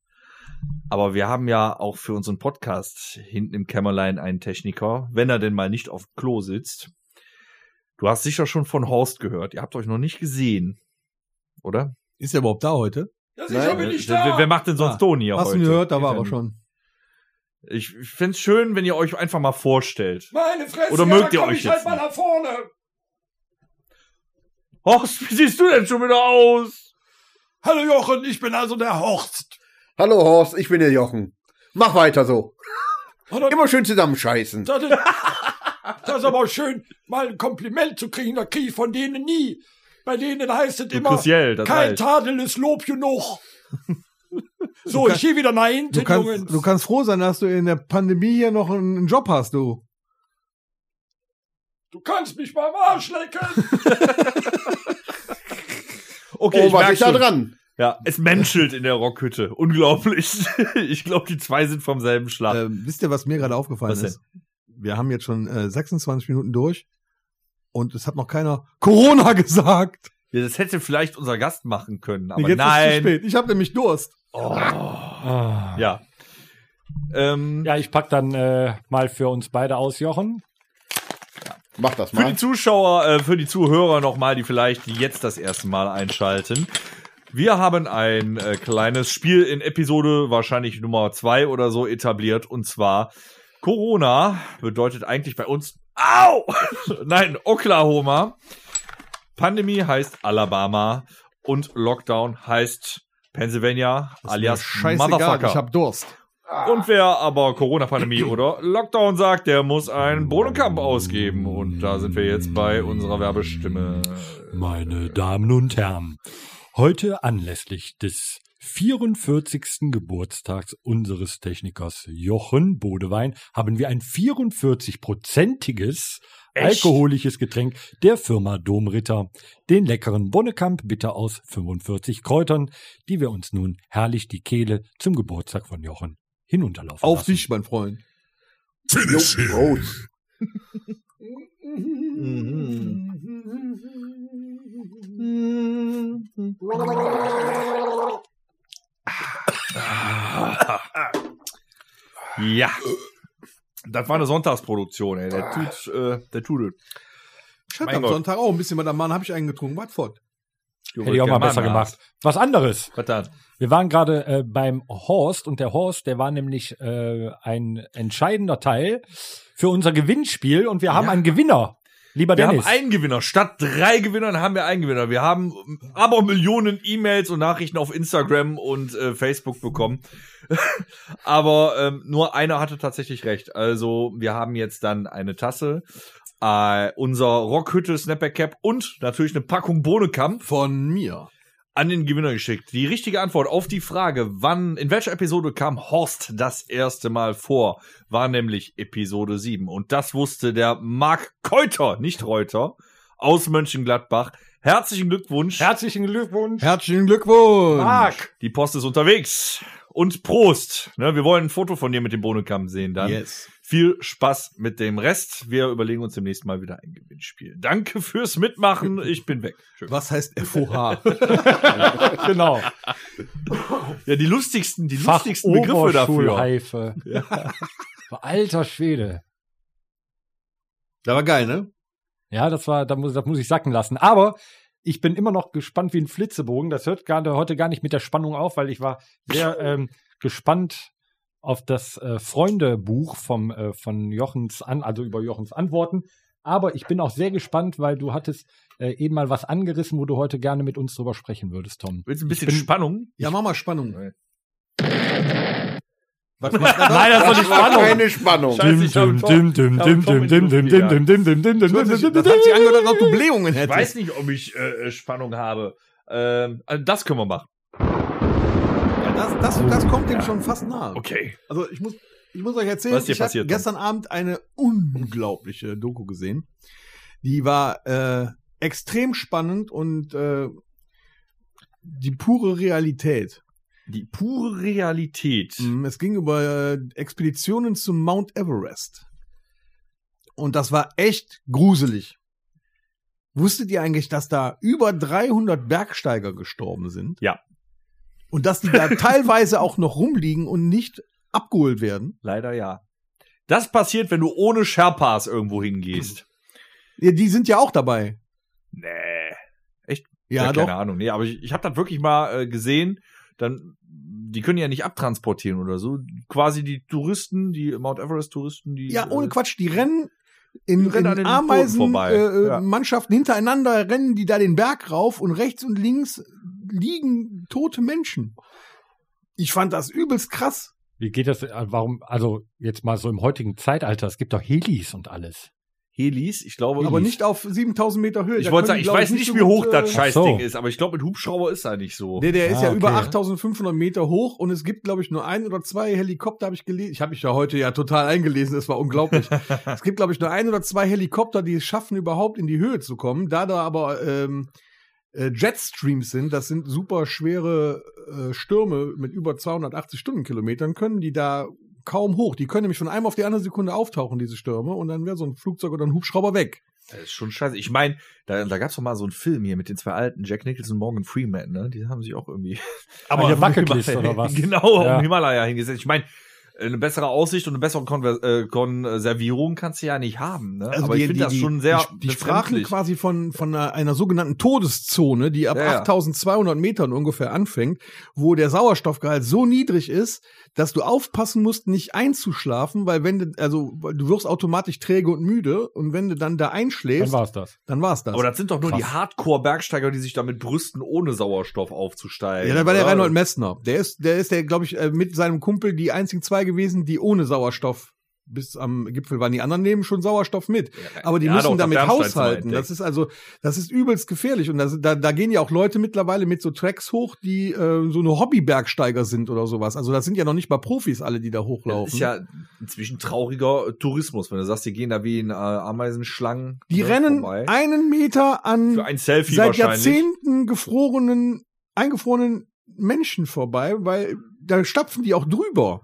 Aber wir haben ja auch für unseren Podcast hinten im Kämmerlein einen Techniker, wenn er denn mal nicht auf dem Klo sitzt. Du hast sicher schon von Horst gehört. Ihr habt euch noch nicht gesehen, oder? Ist er überhaupt da heute? Ja, sicher bin Wer, wer macht denn sonst Ah, Toni ja Hast heute? du ihn gehört? Da war er ja schon. Ich, ich find's schön, wenn ihr euch einfach mal vorstellt. Meine Fresse, Oder ja, mögt dann ihr komm euch ich halt jetzt mal nicht? nach vorne. Horst, wie siehst du denn schon wieder aus? Hallo Jochen, ich bin also der Horst. Hallo Horst, ich bin der Jochen. Mach weiter so. Immer schön zusammenscheißen. das, ist, das ist aber schön, mal ein Kompliment zu kriegen. Das kriege ich von denen nie. Bei denen heißt es immer, Cruciel, das kein reicht. Tadel ist Lob genug. So, ich gehe wieder nach hinten, Du kannst, Jungs. du kannst froh sein, dass du in der Pandemie hier noch einen Job hast, du. Du kannst mich beim Arsch lecken. Okay, Oh, ich ist da dran? Ja, es menschelt in der Rockhütte. Unglaublich. Ich glaube, die zwei sind vom selben Schlag. Ähm, wisst ihr, was mir gerade aufgefallen Was denn? ist? Wir haben jetzt schon äh, 26 Minuten durch und es hat noch keiner Corona gesagt. Ja, das hätte vielleicht unser Gast machen können, aber Jetzt ist es zu nein. spät. Ich habe nämlich Durst. Ah. Ja. Ähm, Ja, ich pack dann äh, mal für uns beide aus, Jochen. Mach das Für die mal. Zuschauer, äh, für die Zuhörer nochmal, die vielleicht jetzt das erste Mal einschalten. Wir haben ein äh, kleines Spiel in Episode wahrscheinlich Nummer zwei oder so etabliert. Und zwar Corona bedeutet eigentlich bei uns Au! Nein, Oklahoma. Pandemie heißt Alabama und Lockdown heißt Pennsylvania alias Scheißegal, Motherfucker. ich hab Durst. Und wer aber Corona-Pandemie oder Lockdown sagt, der muss ein Bohnenkamp ausgeben. Und da sind wir jetzt bei unserer Werbestimme. Meine Damen und Herren, heute anlässlich des 44. Geburtstags unseres Technikers Jochen Bodewein haben wir ein 44-prozentiges Echt? alkoholisches Getränk der Firma Domritter, den leckeren Bonnekamp bitter aus 45 Kräutern, die wir uns nun herrlich die Kehle zum Geburtstag von Jochen hinunterlaufen Auf lassen. dich, mein Freund. Finish Jo, him. Prost. Ja. Das war eine Sonntagsproduktion, ey. Der tut, äh, der tut es. Ich hatte am. Sonntag auch ein bisschen bei der Mann, habe ich einen getrunken. Was fort? Hätte ich auch mal besser gemacht. Was anderes. Was dann? Wir waren gerade äh, beim Horst und der Horst, der war nämlich äh, ein entscheidender Teil für unser Gewinnspiel und wir haben Ja. einen Gewinner. Lieber Wir Dennis. haben einen Gewinner. Statt drei Gewinnern haben wir einen Gewinner. Wir haben aber Millionen E-Mails und Nachrichten auf Instagram und äh, Facebook bekommen. aber ähm, nur einer hatte tatsächlich recht. Also wir haben jetzt dann eine Tasse, äh, unser Rockhütte Snapback Cap und natürlich eine Packung Bohnekamp Von mir. an den Gewinner geschickt. Die richtige Antwort auf die Frage, wann, in welcher Episode kam Horst das erste Mal vor, war nämlich Episode 7. Und das wusste der Marc Keuter, nicht Reuter, aus Mönchengladbach. Herzlichen Glückwunsch. Herzlichen Glückwunsch. Herzlichen Glückwunsch. Marc. die Post ist unterwegs. Und Prost. Ne, wir wollen ein Foto von dir mit dem Bohnenkamm sehen dann. Yes. Viel Spaß mit dem Rest. Wir überlegen uns demnächst mal wieder ein Gewinnspiel. Danke fürs Mitmachen. Ich bin weg. Tschö. Was heißt FOH? Genau. Ja, die lustigsten, die lustigsten Begriffe dafür. Oberschulheife. Alter Schwede. da war geil, ne? Ja, das war, da muss, das muss ich sacken lassen. Aber ich bin immer noch gespannt wie ein Flitzebogen. Das hört gerade heute gar nicht mit der Spannung auf, weil ich war sehr ähm, gespannt auf das äh, Freundebuch vom äh, von Jochens an, also über Jochens Antworten. Aber ich bin auch sehr gespannt, weil du hattest äh, eben mal was angerissen, wo du heute gerne mit uns drüber sprechen würdest, Tom. Willst du ein bisschen bin- Spannung? Ja, mach mal Spannung. Nee. Was macht er? Nein, das ist doch die war Spannung. keine Spannung. Scheiße, ich ich. Das hat sich das hat sich angehört, als ob du Blähungen Ich hättest. weiß nicht, ob ich äh, Spannung habe. Ähm, also das können wir machen. Ja, das, das, das kommt dem schon fast nahe. Okay. Also ich muss, ich muss euch erzählen, Was ich habe gestern Abend eine unglaubliche Doku gesehen. Die war äh, extrem spannend und äh, die pure Realität. Die pure Realität. Mm, Es ging über äh, Expeditionen zum Mount Everest. Und das war echt gruselig. Wusstet ihr eigentlich, dass da über 300 Bergsteiger gestorben sind? Ja. Und dass die da teilweise auch noch rumliegen und nicht abgeholt werden? Leider ja. Das passiert, wenn du ohne Sherpas irgendwo hingehst. Ja, die sind ja auch dabei. Nee. Ja, keine doch. Ahnung. Nee, aber ich, ich habe das wirklich mal äh, gesehen. Dann, die können ja nicht abtransportieren oder so. Quasi die Touristen, die Mount Everest-Touristen, die. Ja, ohne äh, Quatsch, die rennen in, in Ameisen vorbei. äh, Ja. Mannschaften hintereinander rennen die da den Berg rauf und rechts und links liegen tote Menschen. Ich fand das übelst krass. Wie geht das? äh, Warum, also jetzt mal so im heutigen Zeitalter, es gibt doch Helis und alles. Helis, ich glaube. Aber nicht auf 7000 Meter Höhe. Ich wollte sagen, ich weiß nicht, so wie hoch äh, das Scheißding Ach so. ist, aber ich glaube, mit Hubschrauber ist er nicht so. Nee, der ist Ah, ja okay. über 8500 Meter hoch und es gibt, glaube ich, nur ein oder zwei Helikopter, habe ich gelesen. Ich habe mich ja heute ja total eingelesen, das war unglaublich. es gibt, glaube ich, nur ein oder zwei Helikopter, die es schaffen, überhaupt in die Höhe zu kommen. Da da aber ähm, äh, Jetstreams sind, das sind super schwere äh, Stürme mit über 280 Stundenkilometern, können die da kaum hoch. Die können nämlich von einem auf die andere Sekunde auftauchen, diese Stürme, und dann wäre so ein Flugzeug oder ein Hubschrauber weg. Das ist schon scheiße. Ich meine, da, da gab's doch mal so einen Film hier mit den zwei alten, Jack Nicholson und Morgan Freeman, ne? Die haben sich auch irgendwie. Aber hier Bucketlist oder was? Genau, Ja. am Himalaya hingesetzt. Ich meine, eine bessere Aussicht und eine bessere Konver äh, Konservierung kannst du ja nicht haben, ne? Also Aber ich finde das schon sehr Die, die sprachen quasi von, von einer, einer sogenannten Todeszone, die ab Ja, ja. 8200 Metern ungefähr anfängt, wo der Sauerstoffgehalt so niedrig ist, dass du aufpassen musst, nicht einzuschlafen, weil wenn du, also du wirst automatisch träge und müde und wenn du dann da Dann einschläfst, war's das. dann war's das. Aber das sind doch nur Krass. die Hardcore-Bergsteiger, die sich damit brüsten, ohne Sauerstoff aufzusteigen. ja, da war der? Reinhold Messner. Der ist, der ist der, glaube ich, äh, mit seinem Kumpel die einzigen zwei gewesen, die ohne Sauerstoff bis am Gipfel waren. Die anderen nehmen schon Sauerstoff mit. Aber die Ja, müssen doch, damit das haushalten. Das ist also, das ist übelst gefährlich. Und das, da, da gehen ja auch Leute mittlerweile mit so Tracks hoch, die äh, so eine Hobbybergsteiger sind oder sowas. Also das sind ja noch nicht mal Profis alle, die da Das hochlaufen. ist ja inzwischen trauriger Tourismus, wenn du sagst, die gehen da wie in äh, Ameisenschlangen. die ne, rennen vorbei. einen Meter an Für ein Selfie seit. Jahrzehnten gefrorenen, eingefrorenen Menschen vorbei, weil da stapfen die auch drüber.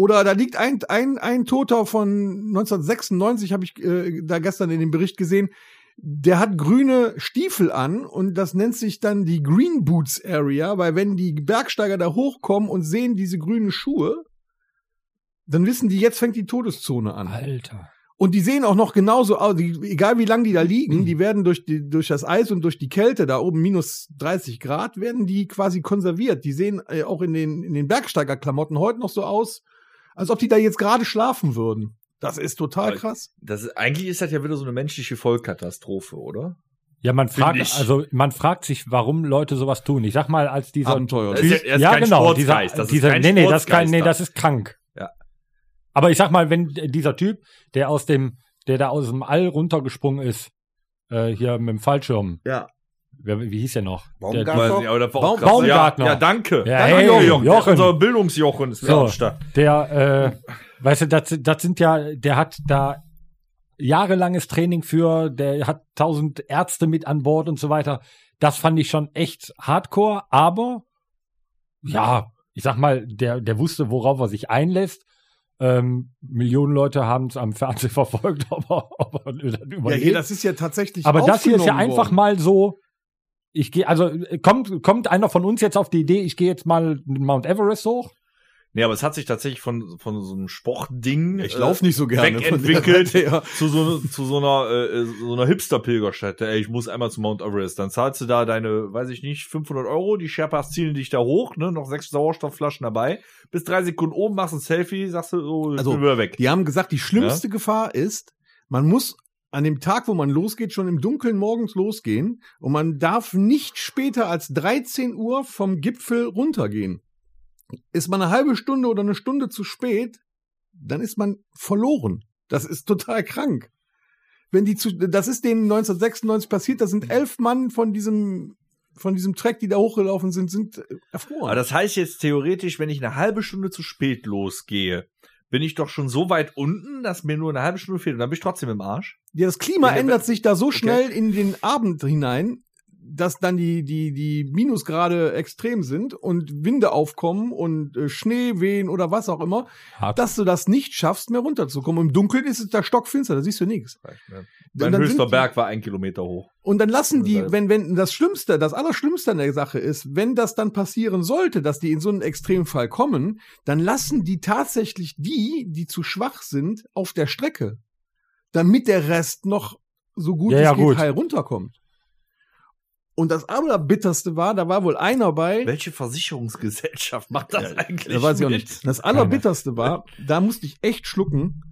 Oder da liegt ein, ein, ein Toter von 1996, habe ich äh, da gestern in dem Bericht gesehen, der hat grüne Stiefel an und das nennt sich dann die Green Boots Area, weil wenn die Bergsteiger da hochkommen und sehen diese grünen Schuhe, dann wissen die, jetzt fängt die Todeszone an. Alter. Und die sehen auch noch genauso aus, die, egal wie lang die da liegen, die werden durch, die, durch das Eis und durch die Kälte, da oben minus 30 Grad, werden die quasi konserviert. Die sehen äh, auch in den, in den Bergsteigerklamotten heute noch so aus, als ob die da jetzt gerade schlafen würden. Das ist total krass. Das ist, eigentlich ist das ja wieder so eine menschliche Vollkatastrophe, oder? Ja, man Find fragt, ich. also man fragt sich, warum Leute sowas tun. Ich sag mal, als dieser Abenteuer. Das ist ja- ja, kein genau, dieser, das ist dieser, kein nee, nee, das ist kein, nee, das ist krank. Ja. Aber ich sag mal, wenn dieser Typ, der aus dem, der da aus dem All runtergesprungen ist, äh, hier mit dem Fallschirm, Ja. Wer, wie hieß der noch? Der, Baumgartner. Das war Baum-. Baumgartner. Ja, ja danke. Ja, danke, hey, Jochen. Jochen. Unser Bildungsjochen ist So. am Start. der, äh, weißt du, das, das sind ja, der hat da jahrelanges Training für, der hat tausend Ärzte mit an Bord und so weiter. Das fand ich schon echt hardcore, aber ja, ich sag mal, der, der wusste, worauf er sich einlässt. Ähm, Millionen Leute haben es am Fernsehen verfolgt, aber, aber das Ja, überlebt. hier, das ist ja tatsächlich. Aber das hier ist ja einfach worden. mal so. Ich gehe, also äh, kommt, kommt einer von uns jetzt auf die Idee, ich gehe jetzt mal Mount Everest hoch? Nee, aber es hat sich tatsächlich von, von so einem Sportding. Ich laufe nicht so gerne. von der Wegentwickelt Seite her. zu so, zu so einer, äh, so einer Hipster-Pilgerstätte. Ey, ich muss einmal zu Mount Everest. Dann zahlst du da deine, weiß ich nicht, 500 Euro. Die Sherpas zielen dich da hoch, ne? Noch sechs Sauerstoffflaschen dabei. Bis drei Sekunden oben, machst ein Selfie, sagst du, so, ich Also, bin wieder weg. Die haben gesagt, die schlimmste Gefahr ist, man muss an dem Tag, wo man losgeht, schon im Dunkeln morgens losgehen und man darf nicht später als 13 Uhr vom Gipfel runtergehen. Ist man eine halbe Stunde oder eine Stunde zu spät, dann ist man verloren. Das ist total krank. Wenn die zu, das ist denen 1996 passiert, da sind elf Mann von diesem, von diesem Track, die da hochgelaufen sind, sind erfroren. Aber das heißt jetzt theoretisch, wenn ich eine halbe Stunde zu spät losgehe, bin ich doch schon so weit unten, dass mir nur eine halbe Stunde fehlt und dann bin ich trotzdem im Arsch. Ja, das Klima ändert sich da so Okay. schnell in den Abend hinein, dass dann die, die, die Minusgrade extrem sind und Winde aufkommen und äh, Schnee wehen oder was auch immer, Hart. dass du das nicht schaffst, mehr runterzukommen. Im Dunkeln ist es da stockfinster, da siehst du nichts. Mein höchster Berg war ein Kilometer hoch. Und dann lassen die, wenn, wenn das Schlimmste, das Allerschlimmste an der Sache ist, wenn das dann passieren sollte, dass die in so einen Extremfall kommen, dann lassen die tatsächlich die, die zu schwach sind, auf der Strecke. Damit der Rest noch so gut Ja, es ja, geht gut. heil runterkommt. Und das Allerbitterste war, da war wohl einer bei, Welche Versicherungsgesellschaft macht das eigentlich? da weiß ich auch nicht. Das Allerbitterste war, da musste ich echt schlucken.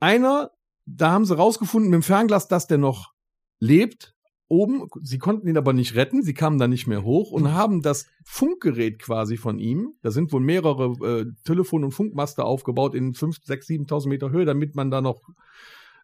Einer, da haben sie rausgefunden mit dem Fernglas, dass der noch lebt. Oben, sie konnten ihn aber nicht retten, sie kamen da nicht mehr hoch und haben das Funkgerät quasi von ihm, da sind wohl mehrere äh, Telefon- und Funkmaster aufgebaut in 5, 6, 7.000 Meter Höhe, damit man da noch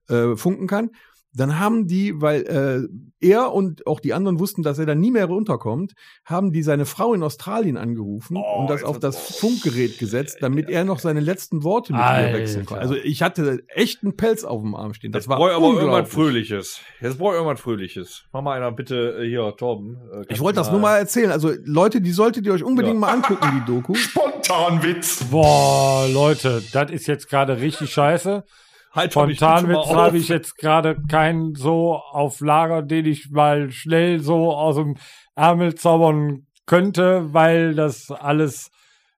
äh, funken kann. Dann haben die, weil äh, er und auch die anderen wussten, dass er da nie mehr runterkommt, haben die seine Frau in Australien angerufen Oh, und das auf das- das Funkgerät gesetzt, damit er noch seine letzten Worte mit Alter. ihr wechseln kann. Also ich hatte echt einen Pelz auf dem Arm stehen. Das Jetzt war brauche aber irgendwas unglaublich. Fröhliches. Jetzt brauche ich irgendwas Fröhliches. Mach mal einer bitte äh, hier, Torben. äh, Ich wollte das nur mal erzählen. Also Leute, die solltet ihr euch unbedingt Ja. mal angucken, die Doku. Spontanwitz. Boah, Leute, das ist jetzt gerade richtig scheiße. Halt Spontanwitz mal habe ich jetzt gerade keinen so auf Lager, den ich mal schnell so aus dem Ärmel zaubern könnte, weil das alles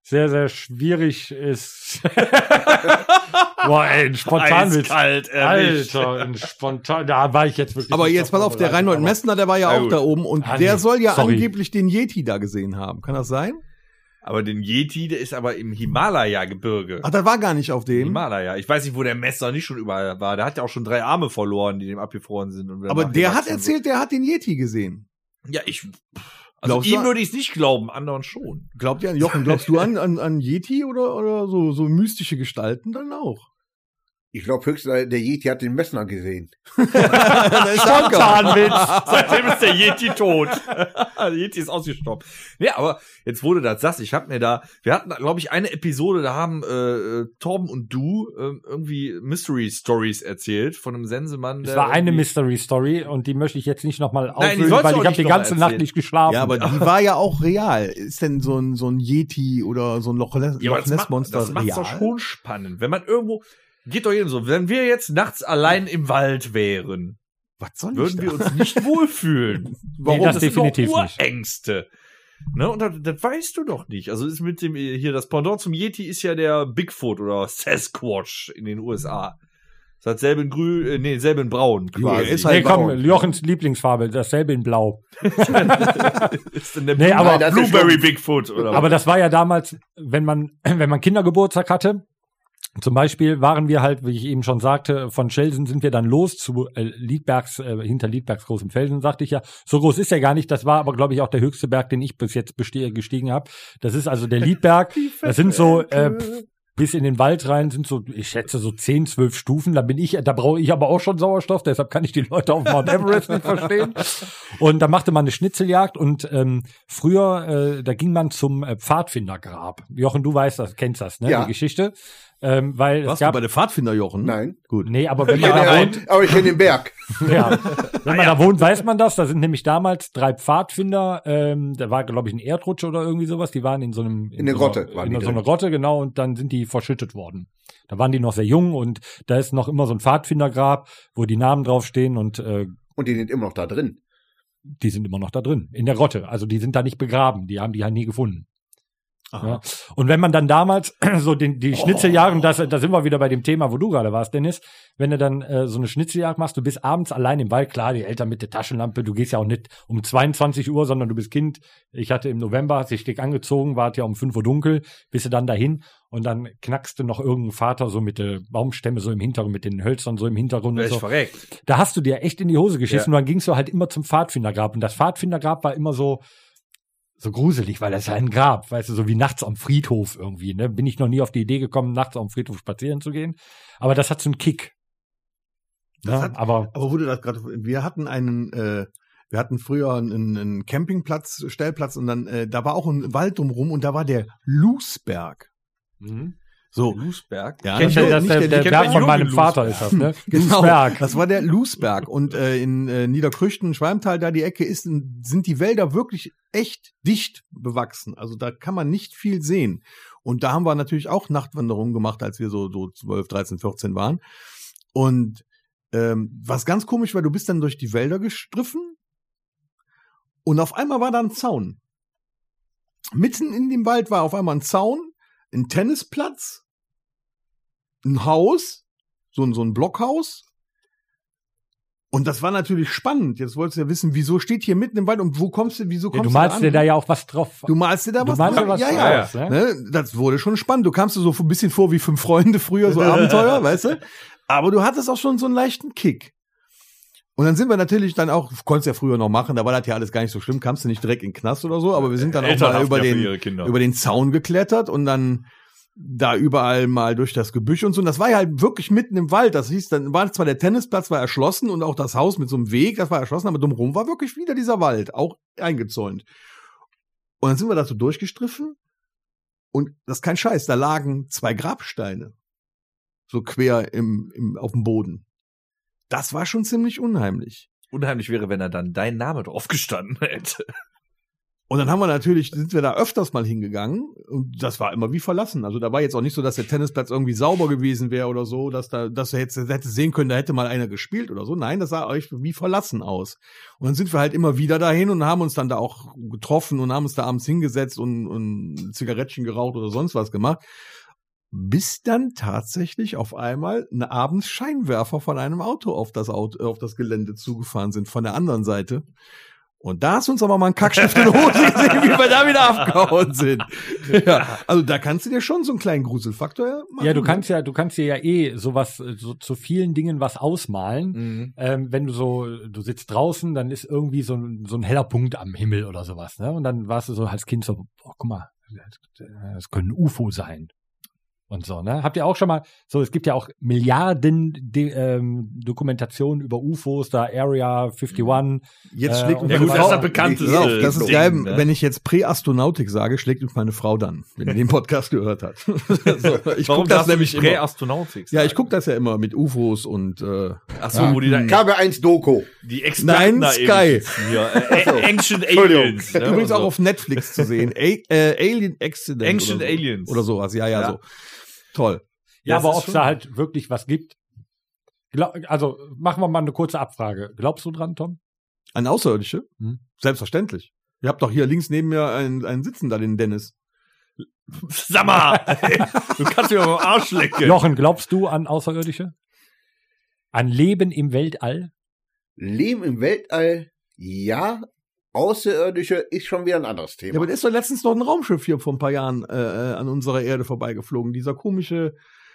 sehr, sehr schwierig ist. Boah, ey, ein Spontanwitz. Eiskalt erwischt. Alter, ein Spontan, da war ich jetzt wirklich. Aber jetzt pass auf, der Reinhold Messner, der war ja Ja, auch gut. da oben und Ah, der nee, soll ja sorry. angeblich den Yeti da gesehen haben. Kann das sein? Aber den Yeti, der ist aber im Himalaya-Gebirge. Ach, das war gar nicht auf dem. Himalaya. Ich weiß nicht, wo der Messer nicht schon überall war. Der hat ja auch schon drei Arme verloren, die dem abgefroren sind. Aber der hat erzählt, der hat den Yeti gesehen. Ja, ich. Also Glaubst ihm würde ich es nicht glauben, anderen schon. Glaubt ihr an Jochen? Glaubst du an, an, an Yeti oder, oder so, so mystische Gestalten dann auch? Ich glaube höchstens, der Yeti hat den Messner gesehen. Spontanwitz. Seitdem ist der Yeti tot. der Yeti ist ausgestorben. Nee, aber jetzt wurde das sagst, ich hab mir da, wir hatten, glaube ich, eine Episode, da haben äh, Torben und du äh, irgendwie Mystery Stories erzählt von einem Sensemann. Es war eine Mystery Story und die möchte ich jetzt nicht nochmal Nein, sollst weil ich habe die ganze Nacht nicht geschlafen. Ja, aber die war ja auch real. Ist denn so ein, so ein Yeti oder so ein Loch, Ness- Ja, das, macht, Monster das macht's real? doch schon spannend. Wenn man irgendwo, geht doch jedem so, wenn wir jetzt nachts allein im Wald wären, Was soll würden ich wir uns nicht wohlfühlen. Warum? das definitiv sind. Urängste. Ne, und das, das weißt du doch nicht. Also ist mit dem hier das Pendant zum Yeti ist ja der Bigfoot oder Sasquatch in den USA. Das hat selbe in grün, äh, nee, selbe in braun quasi. ist nee, halt komm, braun. Jochens Lieblingsfarbe, dasselbe in Blau. ist denn der Nee, aber- Blueberry Bigfoot oder Aber das war ja damals, wenn man, wenn man Kindergeburtstag hatte, zum Beispiel waren wir halt, wie ich eben schon sagte, von Schelsen sind wir dann los zu äh, Liedbergs, äh, hinter Liedbergs großem Felsen, sagte ich ja. So groß ist er gar nicht. Das war aber, glaube ich, auch der höchste Berg, den ich bis jetzt bestehe, gestiegen habe. Das ist also der Liedberg. Das sind so äh, bis in den Wald rein sind so, ich schätze so 10, 12 Stufen. Da bin ich, da brauche ich aber auch schon Sauerstoff, deshalb kann ich die Leute auf Mount Everest nicht verstehen. Und da machte man eine Schnitzeljagd und ähm, früher, äh, da ging man zum äh, Pfadfindergrab. Jochen, du weißt das, kennst das, ne? Ja. Die Geschichte. Ähm, weil es Warst du gab. bei der Pfadfinder, Jochen? Nein. Gut. Nee, aber wenn man Ja, da wohnt, aber ich kenne den Berg. ja, wenn man da wohnt, weiß man das. Da sind nämlich damals drei Pfadfinder, ähm, da war, glaube ich, ein Erdrutsch oder irgendwie sowas, die waren in so einem In der so Grotte waren in die so einer. Grotte, genau, und dann sind die verschüttet worden. Da waren die noch sehr jung und da ist noch immer so ein Pfadfindergrab, wo die Namen draufstehen und äh, Und die sind immer noch da drin. die sind immer noch da drin, in der Grotte. Also die sind da nicht begraben, die haben die halt nie gefunden. Ja. Und wenn man dann damals so den, die Schnitzeljagd, und das, da sind wir wieder bei dem Thema, wo du gerade warst, Dennis, wenn du dann äh, so eine Schnitzeljagd machst, du bist abends allein im Wald, klar, die Eltern mit der Taschenlampe, du gehst ja auch nicht um 22 Uhr, sondern du bist Kind. Ich hatte im November, hat sich dick angezogen, war ja um 5 Uhr dunkel, bist du dann dahin und dann knackst du noch irgendeinen Vater so mit der Baumstämme so im Hintergrund, mit den Hölzern so im Hintergrund und so. verreckt. Da hast du dir echt in die Hose geschissen Ja. und dann gingst du halt immer zum Pfadfindergrab. Und das Pfadfindergrab war immer so, so gruselig, weil das ist ja ein Grab, weißt du, so wie nachts am Friedhof irgendwie, ne? Bin ich noch nie auf die Idee gekommen, nachts am Friedhof spazieren zu gehen. Aber das hat so einen Kick. Ja, hat- aber Aber du das gerade, wir hatten einen, äh, wir hatten früher einen, einen Campingplatz, Stellplatz und dann, äh, da war auch ein Wald drumherum und da war der Lusberg. So. Lusberg. Ja, kennt das das, nicht der, der- der Berg von meinem Vater ist Lusberg. das, ne? Genau, Lusberg. das war der Lusberg. Und äh, in äh, Niederkrüchten, Schwalmtal, da die Ecke ist, sind die Wälder wirklich echt dicht bewachsen. Also da kann man nicht viel sehen. Und da haben wir natürlich auch Nachtwanderungen gemacht, als wir so, so 12, 13, 14 waren. Und ähm, was ganz komisch war, du bist dann durch die Wälder gestriffen und auf einmal war da ein Zaun. Mitten in dem Wald war auf einmal ein Zaun, ein Tennisplatz, ein Haus, so ein, so ein Blockhaus. Und das war natürlich spannend. Jetzt wolltest du ja wissen, wieso steht hier mitten im Wald und wo kommst du, wieso Ja, kommst du malst da dir da ja auch was drauf. Du malst dir da Du was drauf? was ja, drauf, ja. ja. Ne? Das wurde schon spannend. Du kamst dir so ein bisschen vor wie fünf Freunde früher, so Abenteuer, weißt du? Aber du hattest auch schon so einen leichten Kick. Und dann sind wir natürlich dann auch, konntest ja früher noch machen, da war das ja alles gar nicht so schlimm, kamst du nicht direkt in den Knast oder so, aber wir sind dann auch mal über den, über den Zaun geklettert und dann da überall mal durch das Gebüsch und so. Und das war ja halt wirklich mitten im Wald. Das hieß, dann war zwar der Tennisplatz war erschlossen und auch das Haus mit so einem Weg, das war erschlossen, aber drumherum war wirklich wieder dieser Wald, auch eingezäunt. Und dann sind wir da so durchgestriffen und das ist kein Scheiß, da lagen zwei Grabsteine. So quer im, im, auf dem Boden. Das war schon ziemlich unheimlich. Unheimlich wäre, wenn er dann dein Name drauf gestanden hätte. Und dann haben wir natürlich, sind wir da öfters mal hingegangen und das war immer wie verlassen. Also da war jetzt auch nicht so, dass der Tennisplatz irgendwie sauber gewesen wäre oder so, dass da, dass er jetzt hätte sehen können, da hätte mal einer gespielt oder so. Nein, das sah euch wie verlassen aus. Und dann sind wir halt immer wieder dahin und haben uns dann da auch getroffen und haben uns da abends hingesetzt und, und Zigarettchen geraucht oder sonst was gemacht. Bis dann tatsächlich auf einmal eine abends Scheinwerfer von einem Auto auf das Auto, auf das Gelände zugefahren sind, von der anderen Seite. Und da hast du uns aber mal einen Kackstift in die Hose gesehen, wie wir da wieder abgehauen sind. Ja, also da kannst du dir schon so einen kleinen Gruselfaktor machen. Ja, du kannst ja, du kannst dir ja eh sowas, so zu vielen Dingen was ausmalen. Mhm. Ähm, wenn du so, du sitzt draußen, dann ist irgendwie so ein, so ein heller Punkt am Himmel oder sowas, ne? Und dann warst du so als Kind so, boah, guck mal, das können UFO sein. Und so, ne? Habt ihr auch schon mal, so, es gibt ja auch Milliarden De ähm, Dokumentationen über UFOs, da Area 51. Jetzt Äh, schlägt Ja meine gut, das Frau, ist das bekannteste. Pass auf, das ist Ding, geil, ne? wenn ich jetzt Präastronautik sage, schlägt uns meine Frau dann, wenn die den Podcast gehört hat. so, ich Warum guck das nämlich. Präastronautik Ja, ich gucke das ja immer mit UFOs und äh, Ach so, wo die da Kabe 1 Doku. die Experten Nein, Sky. hier. Äh. Ancient Entschuldigung. Aliens. Ne? übrigens auch so. auf Netflix zu sehen. A äh, Alien Accident. Ancient oder so. Aliens. Oder sowas, ja, ja, Ja. so. Toll. Ja, Ja, aber ob es da halt wirklich was gibt. Glaub, also machen wir mal eine kurze Abfrage. Glaubst du dran, Tom? Ein Außerirdische? Hm. Selbstverständlich. Ihr habt doch hier links neben mir einen, einen Sitzen da, den Dennis. Sag mal, du kannst mir am Arsch lecken. Jochen, glaubst du an Außerirdische? An Leben im Weltall? Leben im Weltall, ja. Außerirdische ist schon wieder ein anderes Thema. Ja, aber da ist doch letztens noch ein Raumschiff hier vor ein paar Jahren äh, äh, an unserer Erde vorbeigeflogen. Dieser komische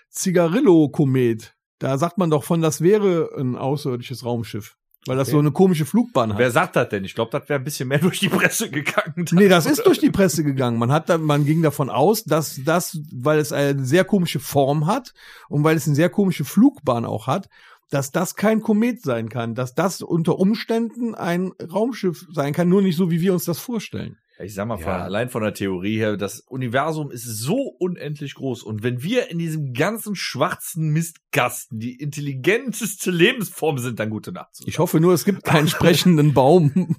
Zigarillo-Komet. Da sagt man doch von, das wäre ein außerirdisches Raumschiff. Weil das so eine komische Flugbahn hat. Wer sagt das denn? Ich glaube, das wäre ein bisschen mehr durch die Presse gegangen. Nee, das ist durch die Presse gegangen. Man hat da, man ging davon aus, dass das, weil es eine sehr komische Form hat und weil es eine sehr komische Flugbahn auch hat, dass das kein Komet sein kann, dass das unter Umständen ein Raumschiff sein kann, nur nicht so, wie wir uns das vorstellen. Ich sag mal, Ja. von, allein von der Theorie her, das Universum ist so unendlich groß. Und wenn wir in diesem ganzen schwarzen Mistkasten die intelligenteste Lebensform sind, dann gute Nacht. Ich hoffe nur, es gibt keinen sprechenden Baum.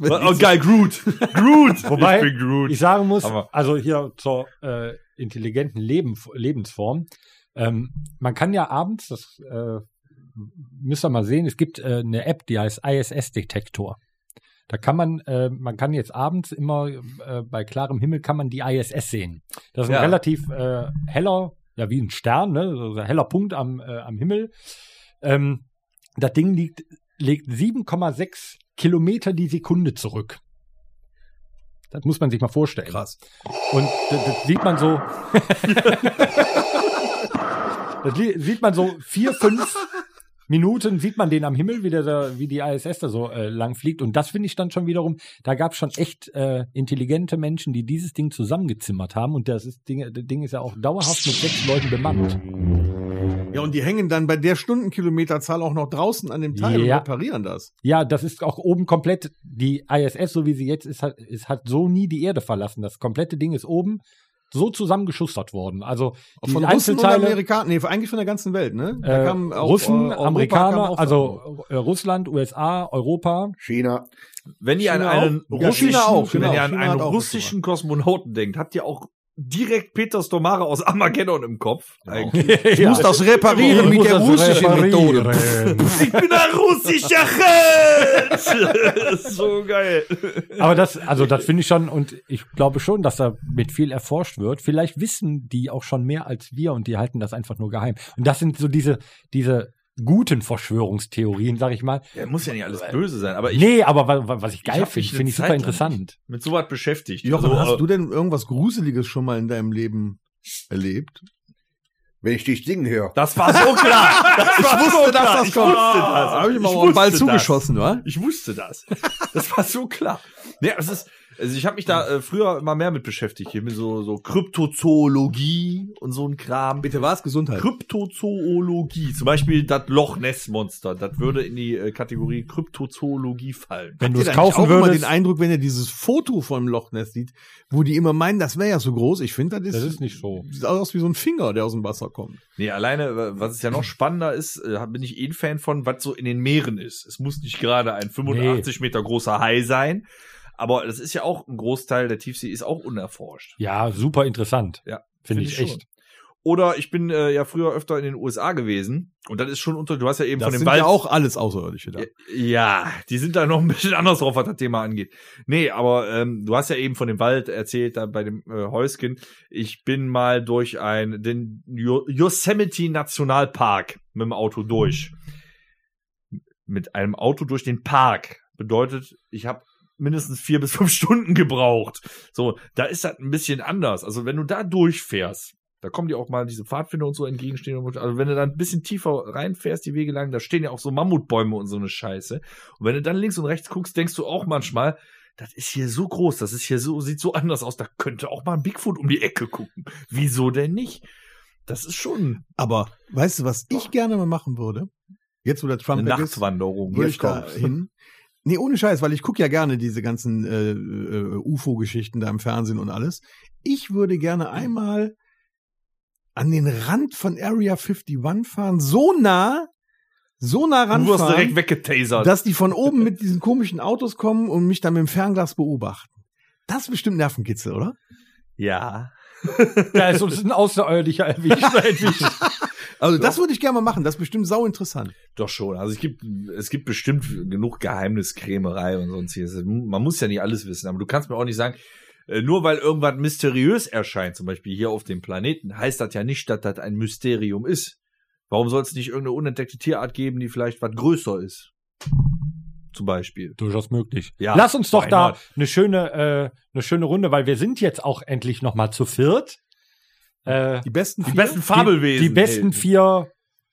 Oh, geil, Groot. Groot. Wobei, ich bin Groot. Ich sagen muss, Aber- also hier zur äh, intelligenten Leben, Lebensform. Ähm, man kann ja abends, das äh, müsst ihr mal sehen, es gibt äh, eine App, die heißt ISS-Detektor. Da kann man, äh, man kann jetzt abends immer äh, bei klarem Himmel kann man die ISS sehen. Das ist Ja. ein relativ äh, heller, ja wie ein Stern, ne, so ein heller Punkt am, äh, am Himmel. Ähm, das Ding liegt, legt 7,6 Kilometer die Sekunde zurück. Das muss man sich mal vorstellen. Krass. Und das, das sieht man so. das sieht man so vier, fünf Minuten sieht man den am Himmel, wie, der da, wie die ISS da so äh, lang fliegt. Und das finde ich dann schon wiederum, da gab es schon echt äh, intelligente Menschen, die dieses Ding zusammengezimmert haben. Und das, ist, Ding, das Ding ist ja auch dauerhaft mit sechs Leuten bemannt. Ja, und die hängen dann bei der Stundenkilometerzahl auch noch draußen an dem Teil Ja. und reparieren das. Ja, das ist auch oben komplett, die ISS, so wie sie jetzt ist, hat, ist, hat so nie die Erde verlassen. Das komplette Ding ist oben so zusammengeschustert worden. Also die Von Russen und Einzelteile. Amerikanern, nee, eigentlich von der ganzen Welt, ne? Da Äh, kamen auch, Russen, äh, Europa kam Amerikaner, auch also äh, Russland, USA, Europa. China. Wenn ihr an China einen auch? Ja, russischen, China auch, wenn genau. ihr an China einen russischen Kosmonauten denkt, habt ihr auch direkt Peter Stomare aus Armageddon im Kopf. Eigentlich. Ich muss das reparieren mit der russischen Methode. Ich bin ein russischer Held! so geil. Aber das, also das finde ich schon, und ich glaube schon, dass da mit viel erforscht wird. Vielleicht wissen die auch schon mehr als wir und die halten das einfach nur geheim. Und das sind so diese, diese guten Verschwörungstheorien, sag ich mal. Ja, muss ja nicht alles böse sein, aber ich nee, aber wa- wa- was ich geil finde, finde ich super interessant. mit sowas beschäftigt. Jochen, Also, hast äh, du denn irgendwas Gruseliges schon mal in deinem Leben erlebt? Wenn ich dich singen höre. Das war so klar. Das war so klar. ich kommt. wusste das. Hab ich mal Ich auf den Ball wusste das. zugeschossen, wa? Ich wusste das. Das war so klar. Nee, es ist, also ich habe mich da äh, früher mal mehr mit beschäftigt, hier mit so, so Kryptozoologie und so ein Kram. Bitte was? Gesundheit. Kryptozoologie, zum Beispiel das Loch Ness Monster, das würde in die äh, Kategorie Kryptozoologie fallen. Wenn du es kaufen auch immer würdest, den Eindruck, wenn ihr dieses Foto vom Loch Ness sieht, wo die immer meinen, das wäre ja so groß. Ich finde, das ist, das ist nicht so. sieht aus wie so ein Finger, der aus dem Wasser kommt. Nee, alleine, was es ja noch spannender ist, äh, bin ich eh ein Fan von, was so in den Meeren ist. Es muss nicht gerade ein 85 Meter großer Hai sein, aber das ist ja auch ein Großteil der Tiefsee ist auch unerforscht. Ja, super interessant. Ja, Finde find ich ich echt. Oder ich bin äh, ja früher öfter in den USA gewesen und das ist schon unter, du hast ja eben Das von dem sind Wald. ja auch alles Außerirdische da. Ja, die sind da noch ein bisschen anders drauf, was das Thema angeht. Nee, aber ähm, du hast ja eben von dem Wald erzählt, da bei dem äh, Häuschen. Ich bin mal durch ein, den Yo- Yosemite Nationalpark mit dem Auto durch. Mit einem Auto durch den Park. Bedeutet, ich habe mindestens vier bis fünf Stunden gebraucht. So, da ist das ein bisschen anders. Also wenn du da durchfährst, da kommen dir auch mal diese Pfadfinder und so entgegenstehen. Also wenn du da ein bisschen tiefer reinfährst, die Wege lang, da stehen ja auch so Mammutbäume und so eine Scheiße. Und wenn du dann links und rechts guckst, denkst du auch manchmal, das ist hier so groß, das ist hier so, sieht so anders aus, da könnte auch mal ein Bigfoot um die Ecke gucken. Wieso denn nicht? Das ist schon Aber weißt du, was ich gerne mal machen würde? Jetzt, wo der Trump eine Nachtwanderung. würde ich da hin. Nee, ohne Scheiß, weil ich gucke ja gerne diese ganzen äh, äh, UFO-Geschichten da im Fernsehen und alles. Ich würde gerne einmal an den Rand von Area 51 fahren, so nah, so nah Du wirst direkt ranfahren, weggetasert. dass die von oben mit diesen komischen Autos kommen und mich dann mit dem Fernglas beobachten. Das ist bestimmt Nervenkitzel, oder? ja. Da ist uns ein Außerirdischer erwischt. Also das würde ich gerne mal machen. Das ist bestimmt sau interessant. Doch schon. Also es gibt, es gibt bestimmt genug Geheimniskrämerei und sonstiges. Man muss ja nicht alles wissen, aber du kannst mir auch nicht sagen, äh, nur weil irgendwas mysteriös erscheint, zum Beispiel hier auf dem Planeten, heißt das ja nicht, dass das ein Mysterium ist. Warum soll es nicht irgendeine unentdeckte Tierart geben, die vielleicht was größer ist? Zum Beispiel. Durchaus möglich. Ja, Lass uns doch da eine schöne, äh, eine schöne Runde, weil wir sind jetzt auch endlich noch mal zu viert. Äh, Die besten Die vier? besten Fabelwesen. die, die besten vier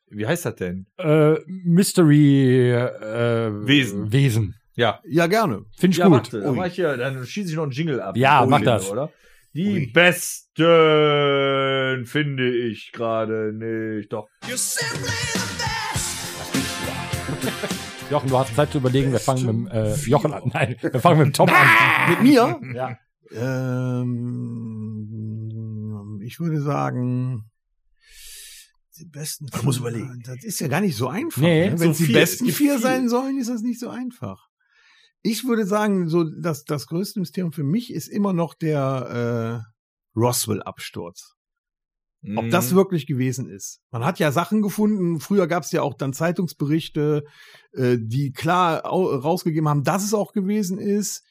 Wie heißt das denn? äh, Mystery äh, Wesen. Wesen. Ja. Ja, gerne. Finde ich ja, gut. warte, dann ich hier, dann schieße ich noch einen Jingle ab. Ja, Ui, mach das. Oder? Die Ui. besten finde ich gerade nicht. Doch. Jochen, du hast Zeit zu überlegen. Wir fangen mit äh, Jochen an. Nein, wir fangen mit dem Tom an. Mit mir? Ja. Ähm, ich würde sagen, die besten. Man muss überlegen. Das ist ja gar nicht so einfach. Nee, ne? so Wenn es die besten vier sein sollen, ist das nicht so einfach. Ich würde sagen, so das, das größte Mysterium für mich ist immer noch der äh, Roswell-Absturz. Ob Mhm. das wirklich gewesen ist. Man hat ja Sachen gefunden, früher gab es ja auch dann Zeitungsberichte, äh, die klar au rausgegeben haben, dass es auch gewesen ist.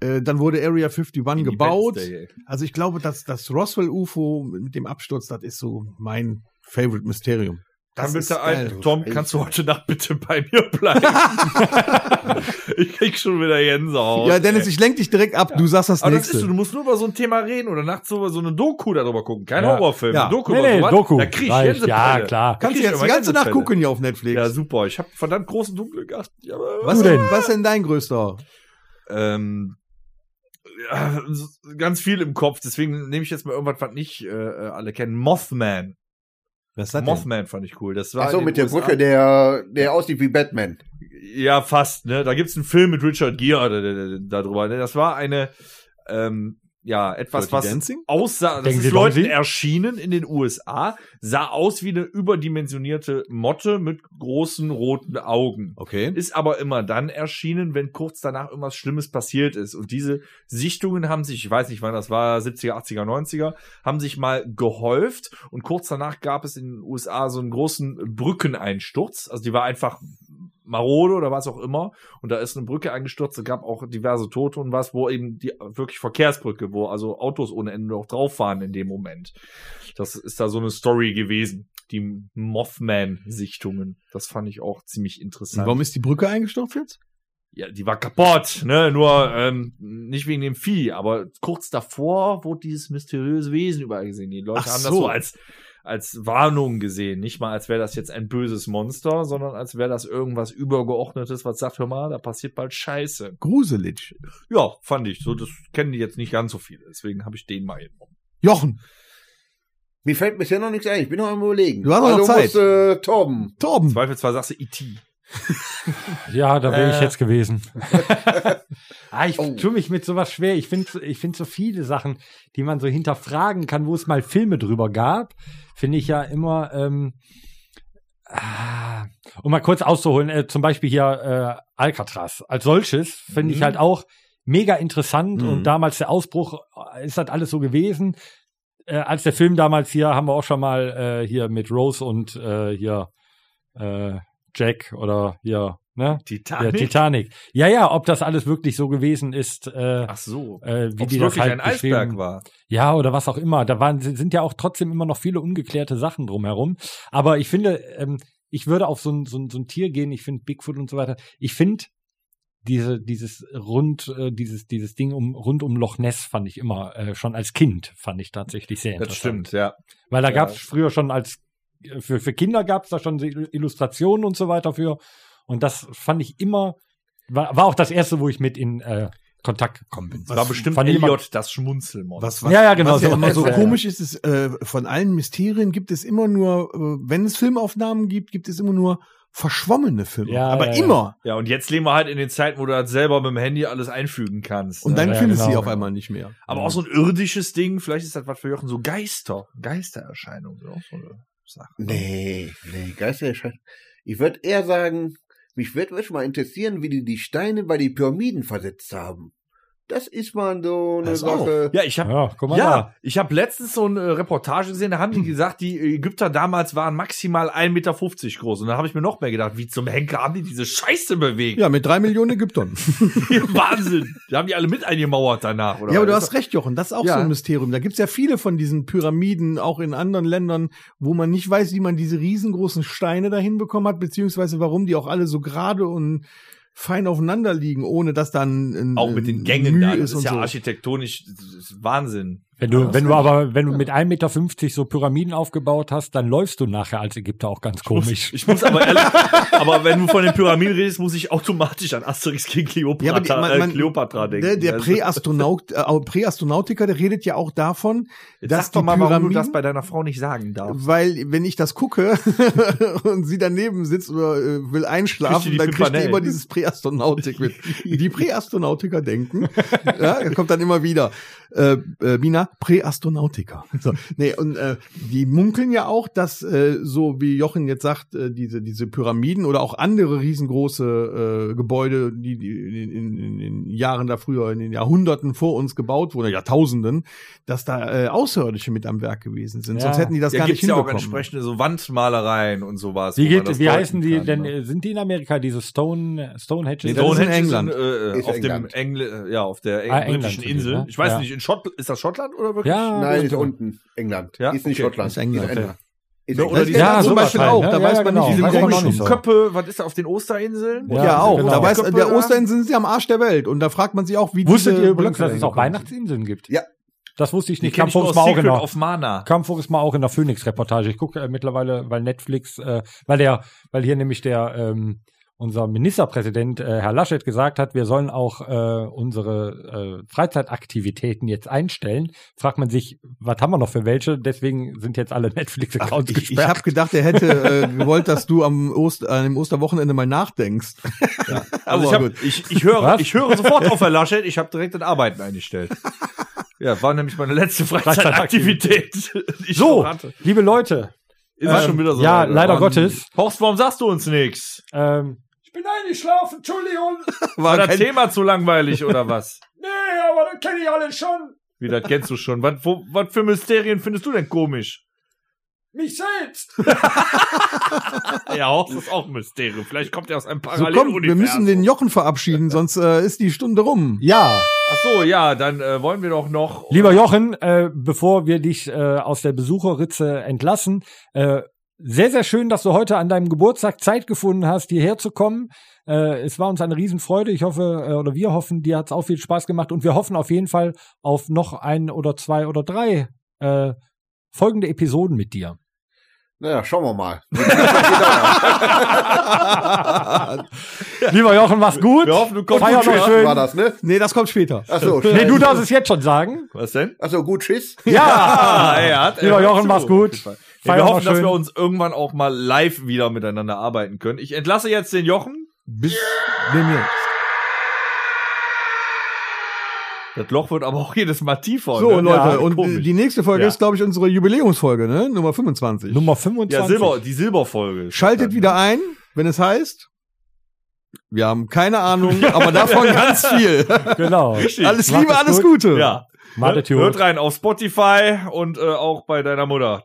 Äh, dann wurde Area 51 gebaut. Day. Also ich glaube, dass das Roswell-UFO mit dem Absturz, das ist so mein Favorite Mysterium. Das ist bitte ein, Tom, kannst du heute Nacht bitte bei mir bleiben? ich krieg schon wieder Gänsehaut. Ja, Dennis, ey. ich lenk dich direkt ab. Du sagst das Aber das nächste. ist so, du musst nur über so ein Thema reden oder nachts so, so eine Doku darüber gucken. Kein Ja. Horrorfilm, Ja. Doku Nee, nee, sowas. Doku. Da krieg ich. Gänsepeile. Ja, klar. Kannst du jetzt die ganze Nacht gucken hier auf Netflix. Ja, super. Ich habe verdammt großen Dunkel gehabt. Ja, was, denn? denn? was ist denn dein größter? ähm, ja, ganz viel im Kopf. Deswegen nehme ich jetzt mal irgendwas, was nicht äh, alle kennen. Mothman. Was ist das denn? Mothman fand ich cool. Das war Ach so, mit der USA. Brücke, der, der aussieht wie Batman. Ja, fast, ne? Da gibt's einen Film mit Richard Gere da- darüber. ne? Das war eine, ähm, ja, etwas, Dirty was Dancing? aussah, das Denken ist Leuten Donzi? erschienen in den USA, sah aus wie eine überdimensionierte Motte mit großen roten Augen. Okay. Ist aber immer dann erschienen, wenn kurz danach irgendwas Schlimmes passiert ist. Und diese Sichtungen haben sich, ich weiß nicht wann das war, 70er, 80er, 90er, haben sich mal gehäuft. Und kurz danach gab es in den USA so einen großen Brückeneinsturz. Also die war einfach marode oder was auch immer. Und da ist eine Brücke eingestürzt. Es gab auch diverse Tote und was, wo eben die wirklich Verkehrsbrücke, wo also Autos ohne Ende auch drauf fahren in dem Moment. Das ist da so eine Story gewesen. Die Mothman-Sichtungen. Das fand ich auch ziemlich Und interessant. warum ist die Brücke eingestürzt jetzt? Ja, die war kaputt, ne? Nur ähm, nicht wegen dem Vieh, aber kurz davor wurde dieses mysteriöse Wesen überall gesehen. Die Leute Ach haben das so. so als als Warnung gesehen, nicht mal als wäre das jetzt ein böses Monster, sondern als wäre das irgendwas übergeordnetes, was sagt, hör mal, da passiert bald Scheiße. Gruselig. Ja, fand ich. So, das kennen die jetzt nicht ganz so viele, deswegen habe ich den mal genommen. Jochen, Mir fällt bisher noch nichts ein. Ich bin noch am überlegen. Du hast noch also Zeit. Muss, äh, Torben. Torben. Zweifelsfall sagst du E E.T. Ja, da wäre ich Äh. jetzt gewesen. ah, ich Oh. tue mich mit sowas schwer. Ich finde ich find so viele Sachen, die man so hinterfragen kann, wo es mal Filme drüber gab, finde ich ja immer, ähm, ah, um mal kurz auszuholen, äh, zum Beispiel hier äh, Alcatraz. Als solches finde ich Mhm. halt auch mega interessant Mhm. und damals der Ausbruch äh, ist das alles so gewesen. Äh, als der Film damals hier, haben wir auch schon mal äh, hier mit Rose und äh, hier äh, Jack oder hier, ne? Der Titanic? Titanic. Ja, ja, ob das alles wirklich so gewesen ist, äh, Ach so. äh, wie Ob die es das wirklich halt ein Eisberg war. Ja, oder was auch immer. Da waren, sind ja auch trotzdem immer noch viele ungeklärte Sachen drumherum. Aber ich finde, ähm, ich würde auf so ein, so ein, so ein Tier gehen. Ich finde Bigfoot und so weiter. Ich finde diese, dieses rund, äh, dieses, dieses Ding um, rund um Loch Ness fand ich immer, äh, schon als Kind fand ich tatsächlich sehr interessant. Das stimmt, ja. Weil da Ja. gab es früher schon als für, für Kinder gab es da schon so Illustrationen und so weiter für. Und das fand ich immer, war, war auch das erste, wo ich mit in äh, Kontakt gekommen bin. Das war bestimmt fand ich immer- Elliot, das Schmunzelmonster. Was, was, Ja, ja, genau, was ja so- immer so komisch ist, ist, äh, von allen Mysterien gibt es immer nur, äh, wenn es Filmaufnahmen gibt, gibt es immer nur verschwommene Filme. Ja, Aber ja, immer. Ja, und jetzt leben wir halt in den Zeiten, wo du halt selber mit dem Handy alles einfügen kannst. Und dann Ja, findest du sie genau. auf einmal nicht mehr. Aber auch so ein irdisches Ding, vielleicht ist das was für Jochen, so Geister, Geistererscheinungen. So, Sache. Nee, nee, Geistererscheinung. Ich würde eher sagen, mich würde mal interessieren, wie die die Steine bei die Pyramiden versetzt haben. Das ist mal so eine. Sache. Ja, ich habe Ja, ja, da. ich habe letztens so eine Reportage gesehen, da haben die gesagt, die Ägypter damals waren maximal 1,50 Meter groß. Und da habe ich mir noch mehr gedacht, wie zum Henker haben die diese Scheiße bewegt? Ja, mit drei Millionen Ägyptern. Wahnsinn. Die haben die alle mit eingemauert danach, oder? ja, aber du hast recht, Jochen. Das ist auch Ja. so ein Mysterium. Da gibt's ja viele von diesen Pyramiden, auch in anderen Ländern, wo man nicht weiß, wie man diese riesengroßen Steine dahin bekommen hat, beziehungsweise warum die auch alle so gerade und fein aufeinander liegen, ohne dass dann ein, Auch mit den Gängen da. Das ist ist ja so. architektonisch ist Wahnsinn. Wenn du, wenn du aber, wenn du mit 1,50 Meter so Pyramiden aufgebaut hast, dann läufst du nachher als Ägypter auch ganz komisch. Ich muss aber ehrlich, aber wenn du von den Pyramiden redest, muss ich automatisch an Asterix gegen Kleopatra, Ja, aber die, man, man, äh, Kleopatra denken. Der, der Präastronaut, äh, Präastronautiker, der redet ja auch davon, Jetzt dass sag doch die mal, warum du Pyramiden, das bei deiner Frau nicht sagen darfst. weil wenn ich das gucke und sie daneben sitzt oder äh, will einschlafen, die dann kriegt die immer dieses Präastronautik mit. Die Präastronautiker denken, ja, das kommt dann immer wieder. Äh, äh, Binas Ja, Präastronautiker. So, nee, und äh, die munkeln ja auch, dass äh, so wie Jochen jetzt sagt, äh, diese diese Pyramiden oder auch andere riesengroße äh, Gebäude, die, die in, in, in den Jahren da früher, in den Jahrhunderten vor uns gebaut wurden, Jahrtausenden, dass da äh, Außerirdische mit am Werk gewesen sind. Ja. Sonst hätten die das Da gar nicht ja auch hinbekommen. entsprechende so Wandmalereien und sowas. Wie, geht, wie heißen die kann, denn? ne? Sind die in Amerika diese Stone Stonehenge? Nee, ist in England. Sind, äh, auf England. dem Engl ja auf der Ah, eng- England Insel. ne? Ich weiß Ja. nicht, in Schott ist das Schottland oder wirklich? ja, Nein, ist unten England. Ja? Ist nicht Okay. Schottland. Ist England. England. Ist England. oder die- ist Ja, zum Beispiel auch. ne? Da Ja, weiß ja, man genau. nicht, wie Weiß die man noch komischen. Köppe, was ist da auf den Osterinseln? Ja, Ja, auch. genau. Da weiß, Köppe der. Osterinseln sind ja am Arsch der Welt. Und da fragt man sich auch, wie Wusstet diese ihr übrigens, dass es auch. Weihnachtsinseln gibt? Ja. Das wusste ich nicht. kenn Kam ich nur voriges aus Mal auch in der, of Mana. kam voriges Mal auch in der Phoenix-Reportage. Ich gucke äh, mittlerweile, weil Netflix, äh, weil der, weil hier nämlich der ähm, unser Ministerpräsident äh, Herr Laschet gesagt hat, wir sollen auch äh, unsere äh, Freizeitaktivitäten jetzt einstellen. Fragt man sich, was haben wir noch für welche? Deswegen sind jetzt alle Netflix-Accounts Ich, ich gesperrt. habe gedacht, er hätte äh, gewollt, dass du am, Ost, an dem Osterwochenende mal nachdenkst. Also ich, Aber hab, ich, ich, höre, Was? ich höre sofort auf Herr Laschet, ich habe direkt das Arbeiten eingestellt. Ja, war nämlich meine letzte Freizeitaktivität. so, liebe Leute, Ist ähm, schon wieder so. ja, leider Mann. Gottes. Horst, warum sagst du uns nichts? ähm, bin eingeschlafen, Entschuldigung. War das kein- Thema zu langweilig oder was? Nee, aber das kenne ich alles schon. Wie, das kennst du schon. Was, wo, was für Mysterien findest du denn komisch? Mich selbst. Ja, Horst ist auch ein Mysterium. Vielleicht kommt er aus einem So Paralleluniversum. komm, wir müssen den Jochen verabschieden, sonst äh, ist die Stunde rum. ja, Ach so, ja, dann äh, wollen wir doch noch. Lieber Jochen, äh, bevor wir dich äh, aus der Besucherritze entlassen, äh, sehr, sehr schön, dass du heute an deinem Geburtstag Zeit gefunden hast, hierher zu kommen. Äh, es war uns eine Riesenfreude. Ich hoffe, äh, oder wir hoffen, dir hat es auch viel Spaß gemacht und wir hoffen auf jeden Fall auf noch ein oder zwei oder drei äh, folgende Episoden mit dir. Naja, schauen wir mal. Lieber Jochen, mach's gut. Wir hoffen, du kommst Feier gut schön. War das, ne? Nee, das kommt später. Achso, Nee, du darfst es jetzt schon sagen. Was denn? Achso, gut, Schiss. Ja. Hat, er Lieber Jochen, mach's gut. Ja, wir hoffen, dass wir uns irgendwann auch mal live wieder miteinander arbeiten können. Ich entlasse jetzt den Jochen. Bis demnächst. Das Loch wird aber auch jedes Mal tiefer. So, ne? Leute, Ja, und komisch. die nächste Folge Ja. ist, glaube ich, unsere Jubiläumsfolge, ne? Nummer 25. Nummer 25. ja, Silber, die Silberfolge. Schaltet wieder ein, wenn es heißt, wir haben keine Ahnung, aber davon ganz viel. Genau. Alles Macht Liebe, es alles gut. Gute. Ja. Hört gut. rein auf Spotify und äh, auch bei deiner Mutter.